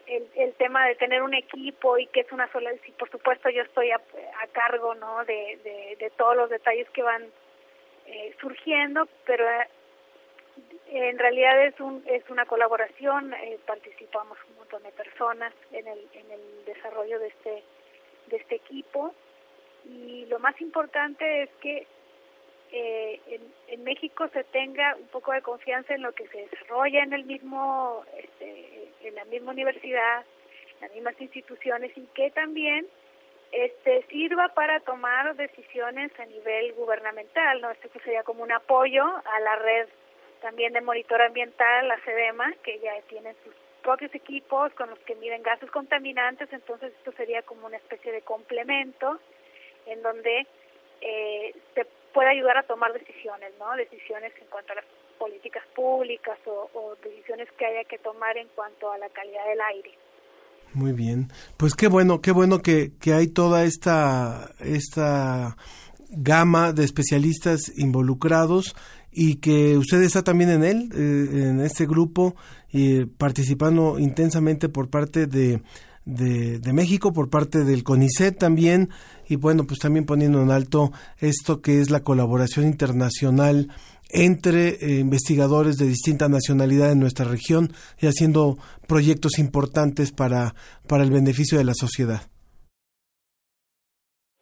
el, el, tema de tener un equipo y que es una sola, sí, por supuesto yo estoy a, a cargo no de, de, de, todos los detalles que van eh, surgiendo, pero eh, en realidad es un es una colaboración, eh, participamos un montón de personas en el en el desarrollo de este de este equipo. Y lo más importante es que eh, en, México se tenga un poco de confianza en lo que se desarrolla en el mismo, este, en la misma universidad, en las mismas instituciones y que también este sirva para tomar decisiones a nivel gubernamental, ¿no? Esto sería como un apoyo a la red también de monitor ambiental, la CEDEMA, que ya tiene sus propios equipos con los que miden gases contaminantes, entonces esto sería como una especie de complemento en donde eh, se puede ayudar a tomar decisiones, ¿no? Decisiones en cuanto a las políticas públicas o, decisiones que haya que tomar en cuanto a la calidad del aire. Muy bien, pues qué bueno, qué bueno que, que hay toda esta esta gama de especialistas involucrados y que usted está también en él, eh, en este grupo, y participando intensamente por parte de, de, México por parte del CONICET también y bueno pues también poniendo en alto esto que es la colaboración internacional entre eh, investigadores de distinta nacionalidad en nuestra región y haciendo proyectos importantes para, para el beneficio de la sociedad.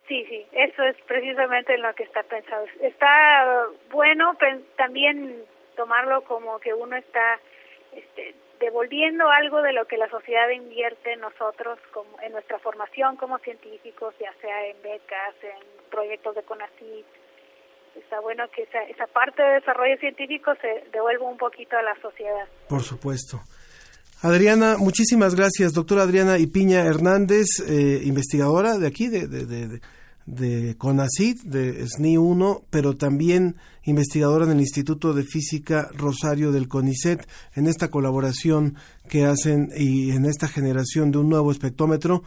Sí, sí, eso es precisamente en lo que está pensado. Está bueno también tomarlo como que uno está este, devolviendo algo de lo que la sociedad invierte en nosotros como en nuestra formación como científicos, ya sea en becas, en proyectos de CONACYT. Está bueno que esa, esa parte de desarrollo científico se devuelva un poquito a la sociedad. Por supuesto. Adriana, muchísimas gracias, doctora Adriana Ipiña Hernández, eh, investigadora de aquí, de, de, de, de CONACID, de SNI 1, pero también investigadora en el Instituto de Física Rosario del CONICET, en esta colaboración que hacen y en esta generación de un nuevo espectrómetro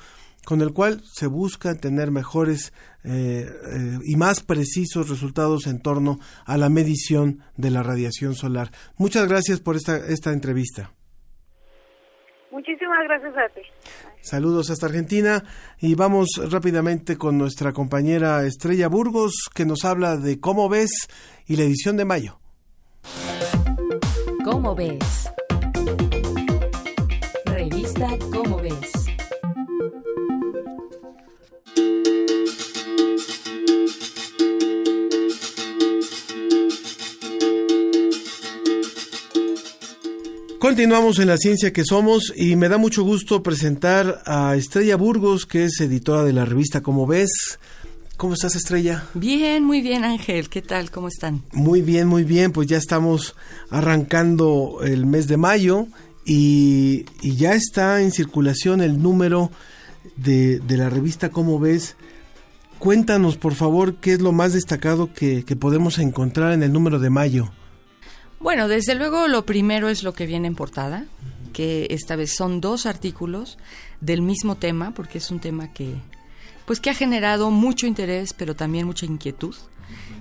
con el cual se busca tener mejores eh, eh, y más precisos resultados en torno a la medición de la radiación solar. Muchas gracias por esta, esta entrevista. Muchísimas gracias a ti. Saludos hasta Argentina y vamos rápidamente con nuestra compañera Estrella Burgos que nos habla de cómo ves y la edición de mayo. ¿Cómo ves? Continuamos en la ciencia que somos y me da mucho gusto presentar a Estrella Burgos, que es editora de la revista Como ves. ¿Cómo estás, Estrella? Bien, muy bien, Ángel. ¿Qué tal? ¿Cómo están? Muy bien, muy bien. Pues ya estamos arrancando el mes de mayo y, y ya está en circulación el número de, de, la revista Como ves. Cuéntanos, por favor, qué es lo más destacado que, que podemos encontrar en el número de mayo. Bueno, desde luego lo primero es lo que viene en portada, que esta vez son dos artículos del mismo tema, porque es un tema que, pues que ha generado mucho interés, pero también mucha inquietud,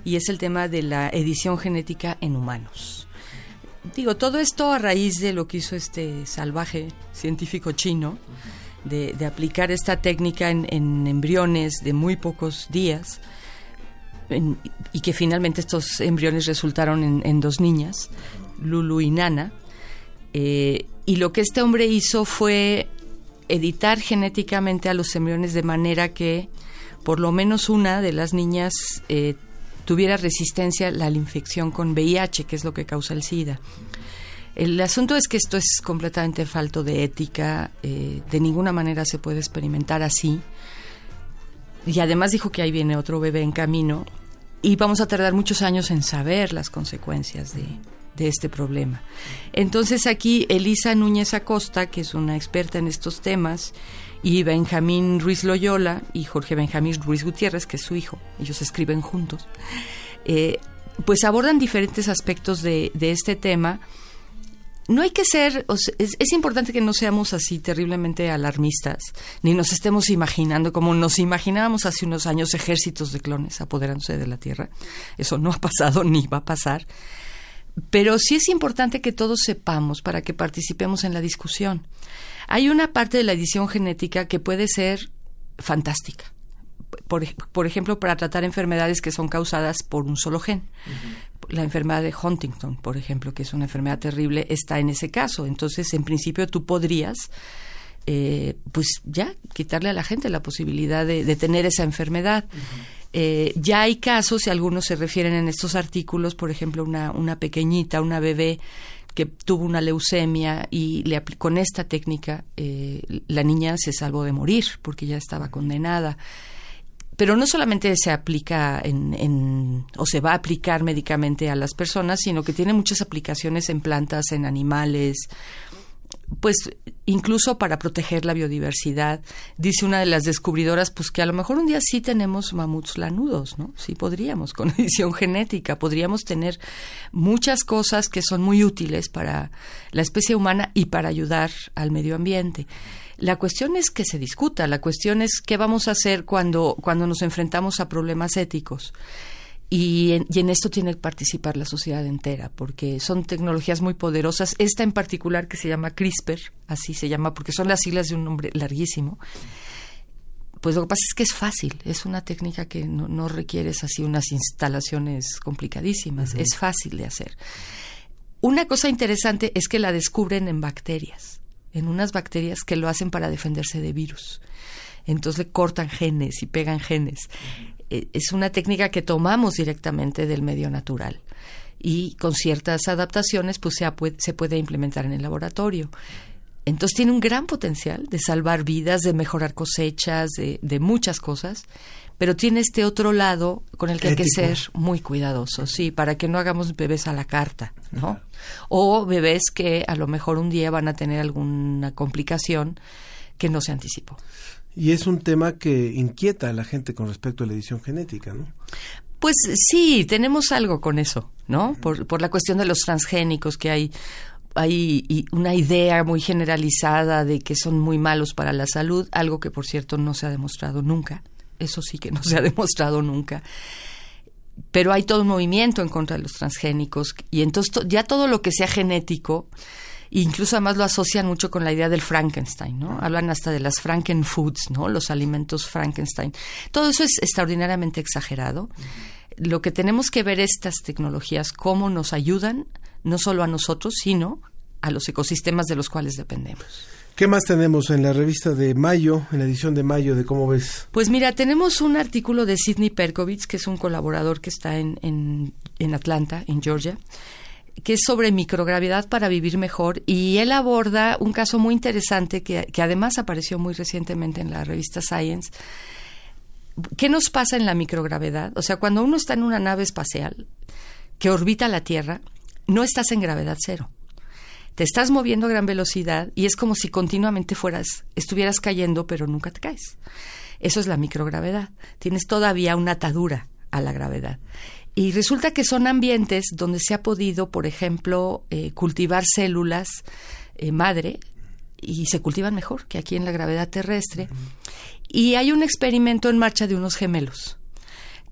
y es el tema de la edición genética en humanos. Digo, todo esto a raíz de lo que hizo este salvaje científico chino, de, aplicar esta técnica en embriones de muy pocos días, y que finalmente estos embriones resultaron en, en dos niñas, Lulu y Nana. Eh, y lo que este hombre hizo fue editar genéticamente a los embriones de manera que por lo menos una de las niñas eh, tuviera resistencia a la infección con VIH, que es lo que causa el SIDA. El asunto es que esto es completamente falto de ética, eh, de ninguna manera se puede experimentar así y además dijo que ahí viene otro bebé en camino y vamos a tardar muchos años en saber las consecuencias de, de este problema. Entonces aquí Elisa Núñez Acosta, que es una experta en estos temas, y Benjamín Ruiz Loyola y Jorge Benjamín Ruiz Gutiérrez, que es su hijo, ellos escriben juntos, eh, pues abordan diferentes aspectos de, de este tema no hay que ser, es, importante que no seamos así terriblemente alarmistas, ni nos estemos imaginando como nos imaginábamos hace unos años ejércitos de clones apoderándose de la Tierra. Eso no ha pasado ni va a pasar. Pero sí es importante que todos sepamos para que participemos en la discusión. Hay una parte de la edición genética que puede ser fantástica por, ejemplo, para tratar enfermedades que son causadas por un solo gen. La enfermedad de Huntington, por ejemplo, que es una enfermedad terrible, está en ese caso. Entonces, en principio, tú podrías, eh, pues ya, quitarle a la gente la posibilidad de, tener esa enfermedad. Eh, ya hay casos, y algunos se refieren en estos artículos, por ejemplo, una, una pequeñita, una bebé que tuvo una leucemia y le con esta técnica eh, la niña se salvó de morir porque ya estaba condenada pero no solamente se aplica en, o se va a aplicar médicamente a las personas, sino que tiene muchas aplicaciones en plantas, en animales, pues incluso para proteger la biodiversidad. Dice una de las descubridoras, pues que a lo mejor un día sí tenemos mamuts lanudos, ¿no? Sí podríamos, con edición genética, podríamos tener muchas cosas que son muy útiles para la especie humana y para ayudar al medio ambiente. La cuestión es que se discuta, la cuestión es qué vamos a hacer cuando, cuando nos enfrentamos a problemas éticos. Y en, y en, esto tiene que participar la sociedad entera, porque son tecnologías muy poderosas. Esta en particular que se llama CRISPR, así se llama, porque son las siglas de un nombre larguísimo. Pues lo que pasa es que es fácil, es una técnica que no, no requieres así unas instalaciones complicadísimas, es fácil de hacer. Una cosa interesante es que la descubren en bacterias en unas bacterias que lo hacen para defenderse de virus. Entonces le cortan genes y pegan genes. Eh, es una técnica que tomamos directamente del medio natural y con ciertas adaptaciones pues se, se puede implementar en el laboratorio. Entonces tiene un gran potencial de salvar vidas, de mejorar cosechas, de, muchas cosas, pero tiene este otro lado con el que hay que ser muy cuidadosos, sí, para que no hagamos bebés a la carta, ¿no? O bebés que a lo mejor un día van a tener alguna complicación que no se anticipó. Y es un tema que inquieta a la gente con respecto a la edición genética, ¿no? Pues sí, tenemos algo con eso, ¿no? Por, por la cuestión de los transgénicos que hay hay una idea muy generalizada de que son muy malos para la salud, algo que por cierto no se ha demostrado nunca. Eso sí que no se ha demostrado nunca. Pero hay todo un movimiento en contra de los transgénicos y entonces ya todo lo que sea genético, incluso además lo asocian mucho con la idea del Frankenstein, ¿no? Hablan hasta de las Frankenfoods, ¿no? Los alimentos Frankenstein. Todo eso es extraordinariamente exagerado. Lo que tenemos que ver estas tecnologías, cómo nos ayudan no solo a nosotros, sino a los ecosistemas de los cuales dependemos. ¿Qué más tenemos en la revista de mayo, en la edición de mayo de cómo ves? Pues mira, tenemos un artículo de Sidney Perkovitz, que es un colaborador que está en, en, Atlanta, en Georgia, que es sobre microgravedad para vivir mejor y él aborda un caso muy interesante que, que además apareció muy recientemente en la revista Science. ¿Qué nos pasa en la microgravedad? O sea, cuando uno está en una nave espacial que orbita la Tierra, no estás en gravedad cero. Te estás moviendo a gran velocidad y es como si continuamente fueras, estuvieras cayendo, pero nunca te caes. Eso es la microgravedad. Tienes todavía una atadura a la gravedad. Y resulta que son ambientes donde se ha podido, por ejemplo, eh, cultivar células eh, madre y se cultivan mejor que aquí en la gravedad terrestre. Y hay un experimento en marcha de unos gemelos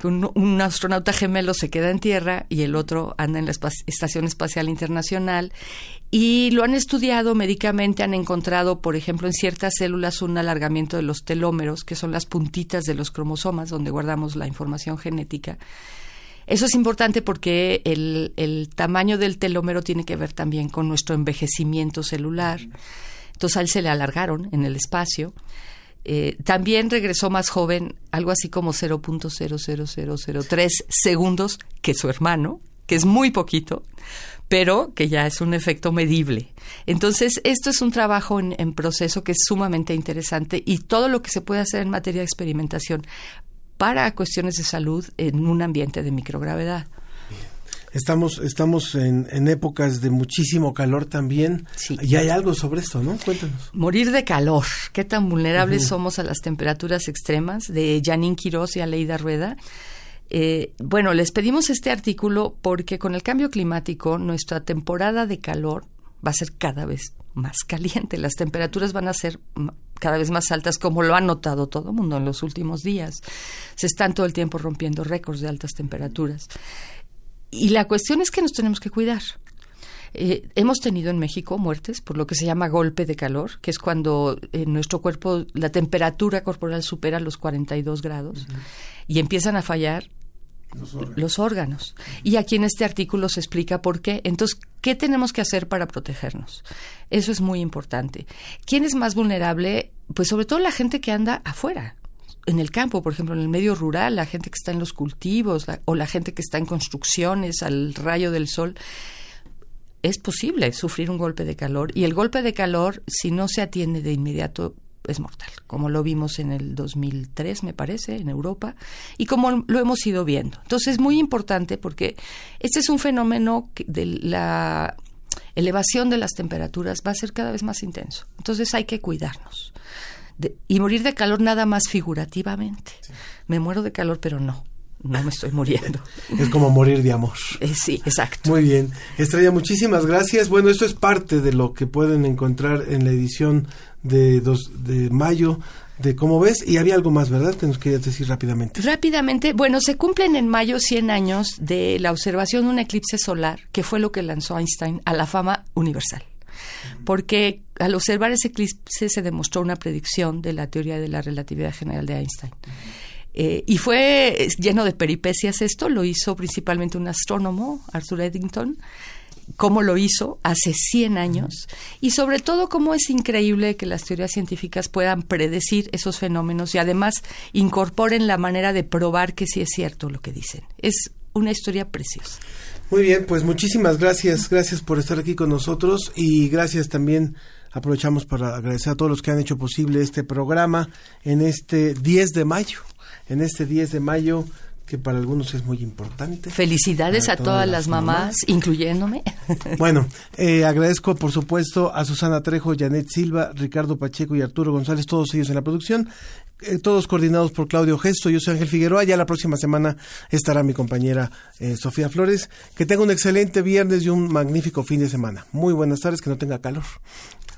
un, astronauta gemelo se queda en Tierra y el otro anda en la Estación Espacial Internacional y lo han estudiado médicamente, han encontrado, por ejemplo, en ciertas células un alargamiento de los telómeros, que son las puntitas de los cromosomas donde guardamos la información genética. Eso es importante porque el, el tamaño del telómero tiene que ver también con nuestro envejecimiento celular. Entonces a él se le alargaron en el espacio. Eh, también regresó más joven, algo así como 0.00003 segundos que su hermano, que es muy poquito, pero que ya es un efecto medible. Entonces, esto es un trabajo en, en, proceso que es sumamente interesante y todo lo que se puede hacer en materia de experimentación para cuestiones de salud en un ambiente de microgravedad. Estamos, estamos en, en épocas de muchísimo calor también. Y hay algo sobre esto, ¿no? Cuéntanos. Morir de calor. ¿Qué tan vulnerables somos a las temperaturas extremas? De Janine Quiroz y Aleida Rueda. Eh, bueno, les pedimos este artículo porque con el cambio climático nuestra temporada de calor va a ser cada vez más caliente. Las temperaturas van a ser cada vez más altas, como lo ha notado todo el mundo en los últimos días. Se están todo el tiempo rompiendo récords de altas temperaturas. Y la cuestión es que nos tenemos que cuidar. Eh, hemos tenido en México muertes por lo que se llama golpe de calor, que es cuando en nuestro cuerpo la temperatura corporal supera los 42 grados y empiezan a fallar los órganos. Y aquí en este artículo se explica por qué. Entonces, ¿qué tenemos que hacer para protegernos? Eso es muy importante. ¿Quién es más vulnerable? Pues sobre todo la gente que anda afuera, en el campo, por ejemplo, en el medio rural, la gente que está en los cultivos o la gente que está en construcciones al rayo del sol, es posible sufrir un golpe de calor y el golpe de calor, si no se atiende de inmediato, es mortal, como lo vimos en el 2003, me parece, en Europa, y como lo hemos ido viendo. Entonces es muy importante porque este es un fenómeno de la elevación de las temperaturas va a ser cada vez más intenso. Entonces hay que cuidarnos y morir de calor nada más figurativamente. Me muero de calor, pero no. No me estoy muriendo. Es como morir de amor. Eh, sí, exacto. Muy bien. Estrella, muchísimas gracias. Bueno, esto es parte de lo que pueden encontrar en la edición de, dos, de mayo de cómo ves. Y había algo más, ¿verdad? Que nos querías decir rápidamente. Rápidamente, bueno, se cumplen en mayo 100 años de la observación de un eclipse solar, que fue lo que lanzó Einstein a la fama universal porque al observar ese eclipse se demostró una predicción de la teoría de la relatividad general de Einstein. Eh, y fue lleno de peripecias esto, lo hizo principalmente un astrónomo, Arthur Eddington, cómo lo hizo hace 100 años y sobre todo cómo es increíble que las teorías científicas puedan predecir esos fenómenos y además incorporen la manera de probar que sí es cierto lo que dicen. Es una historia preciosa. Muy bien, pues muchísimas gracias, gracias por estar aquí con nosotros y gracias también aprovechamos para agradecer a todos los que han hecho posible este programa en este 10 de mayo, en este 10 de mayo que para algunos es muy importante. Felicidades a todas, las, mamás, incluyéndome. Bueno, eh, agradezco por supuesto a Susana Trejo, Janet Silva, Ricardo Pacheco y Arturo González, todos ellos en la producción. Eh, todos coordinados por Claudio Gesto. Yo soy Ángel Figueroa. Ya la próxima semana estará mi compañera eh, Sofía Flores. Que tenga un excelente viernes y un magnífico fin de semana. Muy buenas tardes, que no tenga calor.